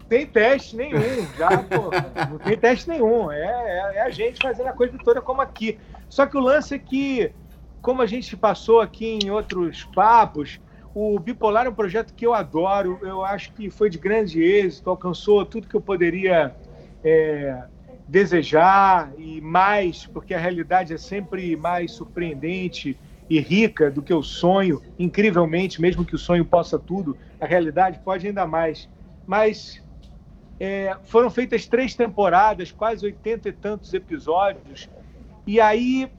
Tem teste nenhum, já, pô, não tem teste nenhum. É, é, é, a gente fazendo a coisa toda como aqui. Só que o lance é que, como a gente passou aqui em outros papos, o Bipolar é um projeto que eu adoro, eu acho que foi de grande êxito, alcançou tudo que eu poderia é, desejar e mais, porque a realidade é sempre mais surpreendente e rica do que o sonho, incrivelmente, mesmo que o sonho possa tudo, a realidade pode ainda mais. Mas é, foram feitas três temporadas, quase oitenta e tantos episódios, e aí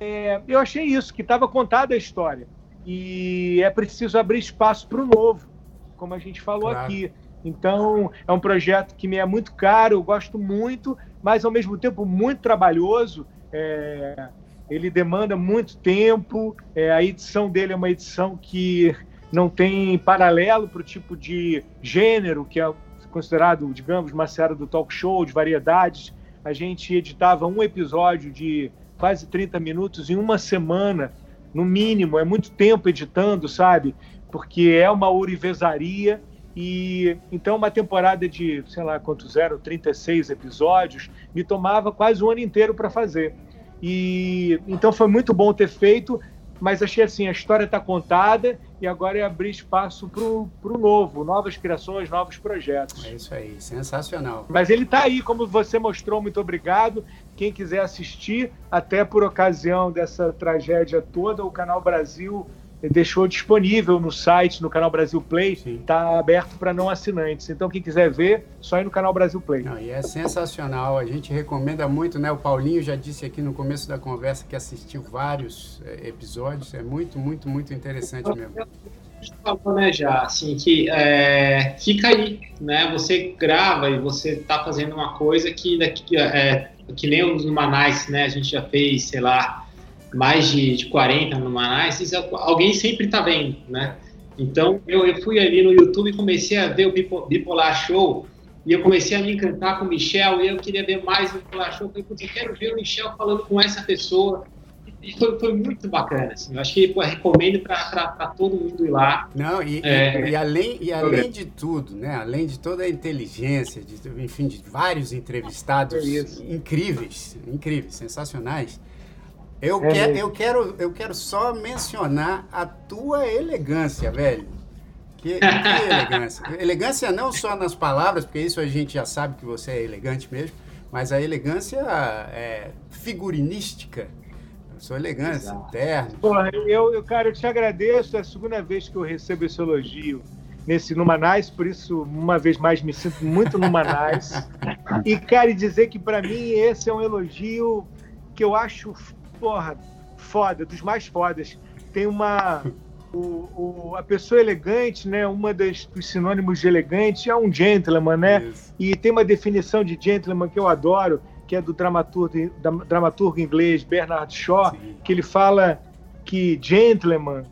é, eu achei isso, que estava contada a história. E é preciso abrir espaço para o novo, como a gente falou claro. aqui. Então, é um projeto que me é muito caro, eu gosto muito, mas ao mesmo tempo muito trabalhoso. É, ele demanda muito tempo. É, a edição dele é uma edição que não tem paralelo para o tipo de gênero que é considerado, digamos, uma série do talk show, de variedades. A gente editava um episódio de quase 30 minutos em uma semana, no mínimo. É muito tempo editando, sabe? Porque é uma ourivesaria E então uma temporada de, sei lá quantos eram, 36 episódios, me tomava quase um ano inteiro para fazer. E então foi muito bom ter feito, mas achei assim, a história está contada e agora é abrir espaço para o novo, novas criações, novos projetos. É isso aí, sensacional. Mas ele está aí, como você mostrou, muito obrigado. Quem quiser assistir, até por ocasião dessa tragédia toda, o Canal Brasil deixou disponível no site, no canal Brasil Play, está aberto para não assinantes. Então, quem quiser ver, só ir no canal Brasil Play. Não, e é sensacional, a gente recomenda muito, né? O Paulinho já disse aqui no começo da conversa que assistiu vários é, episódios, é muito, muito, muito interessante mesmo. Falou, né, já, assim, que é, fica aí, né? Você grava e você está fazendo uma coisa que daqui, é, que nem os Manais, né? A gente já fez, sei lá, mais de, de 40 no Manaus, alguém sempre está vendo, né? Então, eu, eu, fui ali no YouTube e comecei a ver o Bipolar Show e eu comecei a me encantar com o Michel e eu queria ver mais o Bipolar Show. Eu falei, eu quero ver o Michel falando com essa pessoa. E foi, foi muito bacana, assim. Eu acho que pô, recomendo para todo mundo ir lá. Não, e, é, e, e além, e além de tudo, né? Além de toda a inteligência, de, enfim, de vários entrevistados é incríveis, incríveis, sensacionais eu, é quer, eu, quero, eu quero só mencionar a tua elegância, velho. Que, que elegância. elegância não só nas palavras, porque isso a gente já sabe que você é elegante mesmo, mas a elegância é, figurinística. Eu sou elegante, terno. Porra, eu, eu, cara, eu te agradeço. É a segunda vez que eu recebo esse elogio nesse Numanais, por isso, uma vez mais, me sinto muito Numanais. e, cara, dizer que para mim esse é um elogio que eu acho porra, foda, dos mais fodas. Tem uma. O, o, a pessoa elegante, né? Uma das, dos sinônimos de elegante é um gentleman, né? Isso. E tem uma definição de gentleman que eu adoro, que é do dramaturgo, da, dramaturgo inglês Bernard Shaw, Sim. que ele fala que gentleman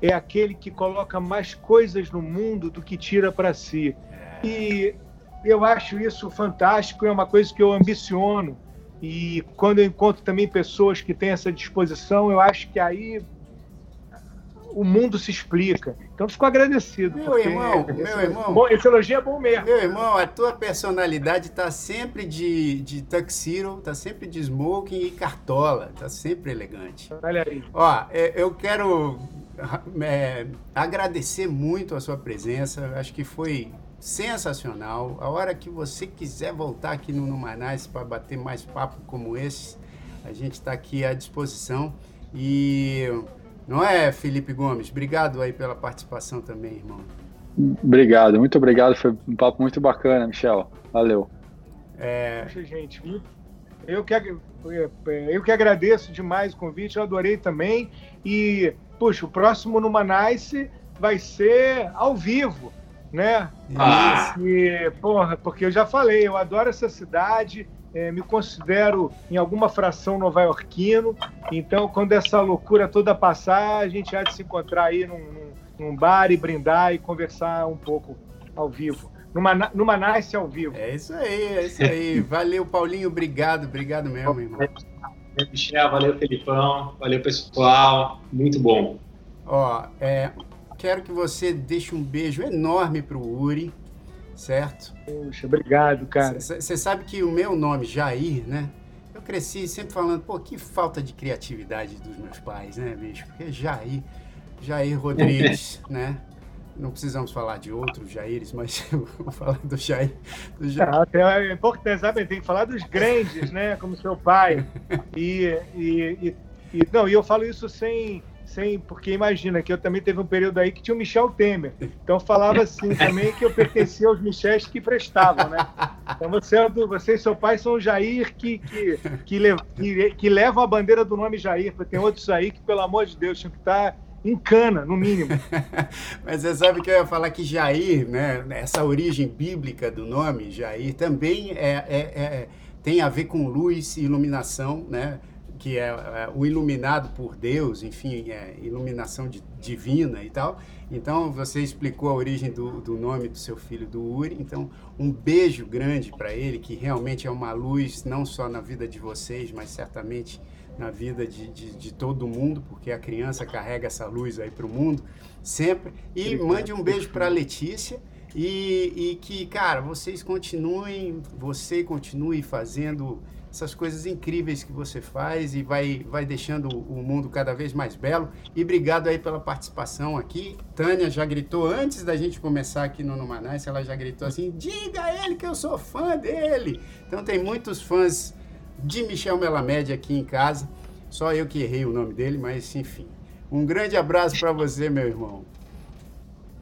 é aquele que coloca mais coisas no mundo do que tira para si. É. E eu acho isso fantástico, é uma coisa que eu ambiciono e quando eu encontro também pessoas que têm essa disposição, eu acho que aí o mundo se explica. Então, fico agradecido. Meu irmão, esse, meu irmão. Bom, esse elogio é bom mesmo. Meu irmão, a tua personalidade está sempre de, de tuxedo, está sempre de smoking e cartola. Está sempre elegante. Olha aí. Ó, é, eu quero é, agradecer muito a sua presença. Acho que foi sensacional. A hora que você quiser voltar aqui no Numanais para bater mais papo como esse, a gente está aqui à disposição. E não é, Felipe Gomes? Obrigado aí pela participação também, irmão. Obrigado, muito obrigado. Foi um papo muito bacana, Michel. Valeu. É... Poxa, gente, eu que, eu que agradeço demais o convite, eu adorei também. E, puxa, o próximo no Manice vai ser ao vivo né? Ah. E, porra, porque eu já falei, eu adoro essa cidade, é, me considero em alguma fração nova-iorquino, então quando essa loucura toda passar, a gente há de se encontrar aí num, num, num bar e brindar e conversar um pouco ao vivo. Numa, numa Nice ao vivo. É isso aí, é isso aí. Valeu, Paulinho, obrigado, obrigado mesmo, irmão. Valeu, Michel, valeu, Felipão, valeu, pessoal, muito bom. Ó, é, quero que você deixe um beijo enorme pro Uri, certo? Poxa, obrigado, cara. Você sabe que o meu nome, Jair, né? Eu cresci sempre falando, pô, que falta de criatividade dos meus pais, né, bicho? Porque Jair, Jair Rodrigues, né? Não precisamos falar de outros Jaires, mas vou falar do Jair. Do Jair. Ah, é importante, sabe? Tem que falar dos grandes, né? Como seu pai. E, e, e, e, não, e eu falo isso sem, sem, porque imagina que eu também teve um período aí que tinha o Michel Temer. Então falava assim também que eu pertencia aos Michels que prestavam, né? Então você, é você e seu pai são o Jair que, que, que, que, que levam a bandeira do nome Jair, tem outros aí que, pelo amor de Deus, tinham que estar em cana, no mínimo. Mas você sabe que eu ia falar que Jair, né, essa origem bíblica do nome, Jair, também é, é, é tem a ver com luz e iluminação, né? Que é, é, o iluminado por Deus, enfim, é iluminação de, divina e tal. Então, você explicou a origem do, do nome do seu filho, do Uri. Então, um beijo grande para ele, que realmente é uma luz, não só na vida de vocês, mas certamente na vida de, de, de todo mundo, porque a criança carrega essa luz aí para o mundo sempre. E mande um beijo para a Letícia E, e que, cara, vocês continuem, você continue fazendo essas coisas incríveis que você faz e vai, vai deixando o mundo cada vez mais belo. E obrigado aí pela participação aqui. Tânia já gritou antes da gente começar aqui no Numanais, ela já gritou assim: diga a ele que eu sou fã dele. Então tem muitos fãs de Michel Melamed aqui em casa. Só eu que errei o nome dele, mas enfim. Um grande abraço para você, meu irmão.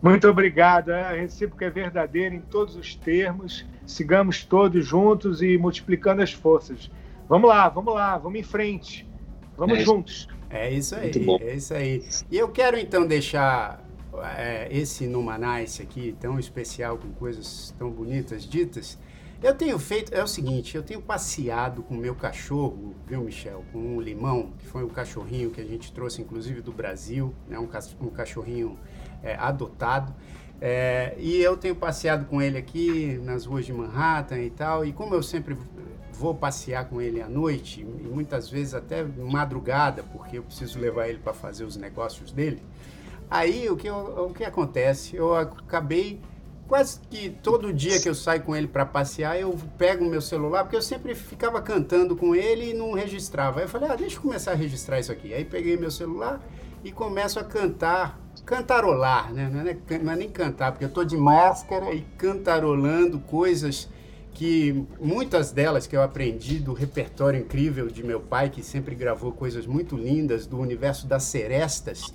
Muito obrigado. A recíproca é verdadeira em todos os termos. Sigamos todos juntos e multiplicando as forças. Vamos lá, vamos lá, vamos em frente. Vamos é juntos. É isso aí, é isso aí. E eu quero então deixar é, esse Numanice aqui, tão especial, com coisas tão bonitas ditas. Eu tenho feito, é o seguinte, eu tenho passeado com o meu cachorro, viu, Michel? Com um limão, que foi um cachorrinho que a gente trouxe, inclusive, do Brasil, né? um, um cachorrinho é, adotado. É, e eu tenho passeado com ele aqui nas ruas de Manhattan e tal. E como eu sempre vou passear com ele à noite, e muitas vezes até madrugada, porque eu preciso levar ele para fazer os negócios dele, aí o que, o que acontece? Eu acabei quase que todo dia que eu saio com ele para passear, eu pego o meu celular, porque eu sempre ficava cantando com ele e não registrava. Aí eu falei, ah, deixa eu começar a registrar isso aqui. Aí peguei meu celular e começo a cantar cantarolar, né? Não é, não é nem cantar, porque eu estou de máscara e cantarolando coisas que muitas delas que eu aprendi do repertório incrível de meu pai, que sempre gravou coisas muito lindas do universo das serestas.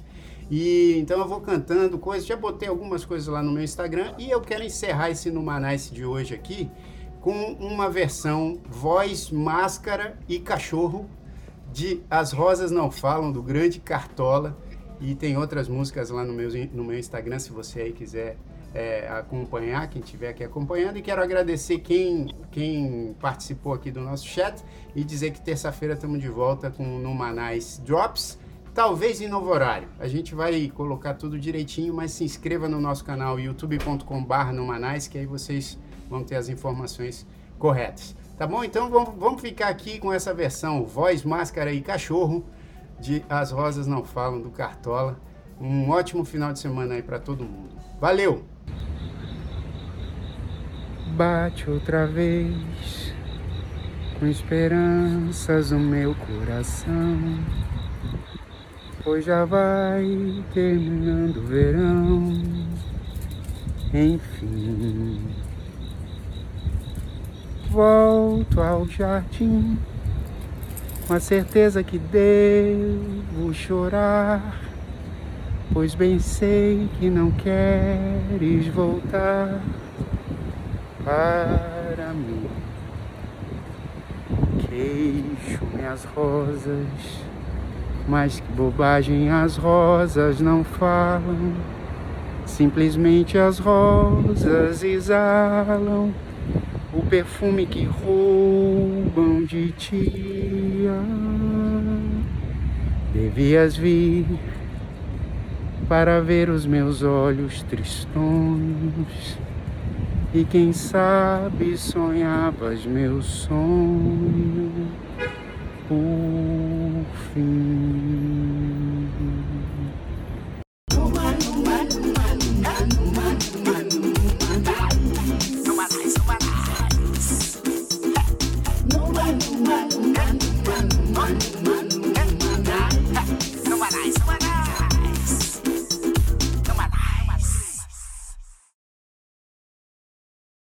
E então eu vou cantando coisas, já botei algumas coisas lá no meu Instagram e eu quero encerrar esse Numanice de hoje aqui com uma versão voz, máscara e cachorro de As Rosas Não Falam, do grande Cartola e tem outras músicas lá no meu, no meu Instagram, se você aí quiser é, acompanhar, quem estiver aqui acompanhando. E quero agradecer quem, quem participou aqui do nosso chat e dizer que terça-feira estamos de volta com o Numanais Drops. Talvez em novo horário. A gente vai colocar tudo direitinho, mas se inscreva no nosso canal youtube.com.br Numanais, que aí vocês vão ter as informações corretas. Tá bom? Então vamos, vamos ficar aqui com essa versão voz, máscara e cachorro de As Rosas Não Falam, do Cartola. Um ótimo final de semana aí para todo mundo. Valeu! Bate outra vez com esperanças no meu coração, pois já vai terminando o verão. Enfim, volto ao jardim com a certeza que devo chorar, pois bem sei que não queres voltar para mim. Queixo-me as rosas, mas que bobagem as rosas não falam. Simplesmente as rosas exalam o perfume que roubam de ti. Devias vir para ver os meus olhos tristões e quem sabe sonhavas meus sonhos por fim.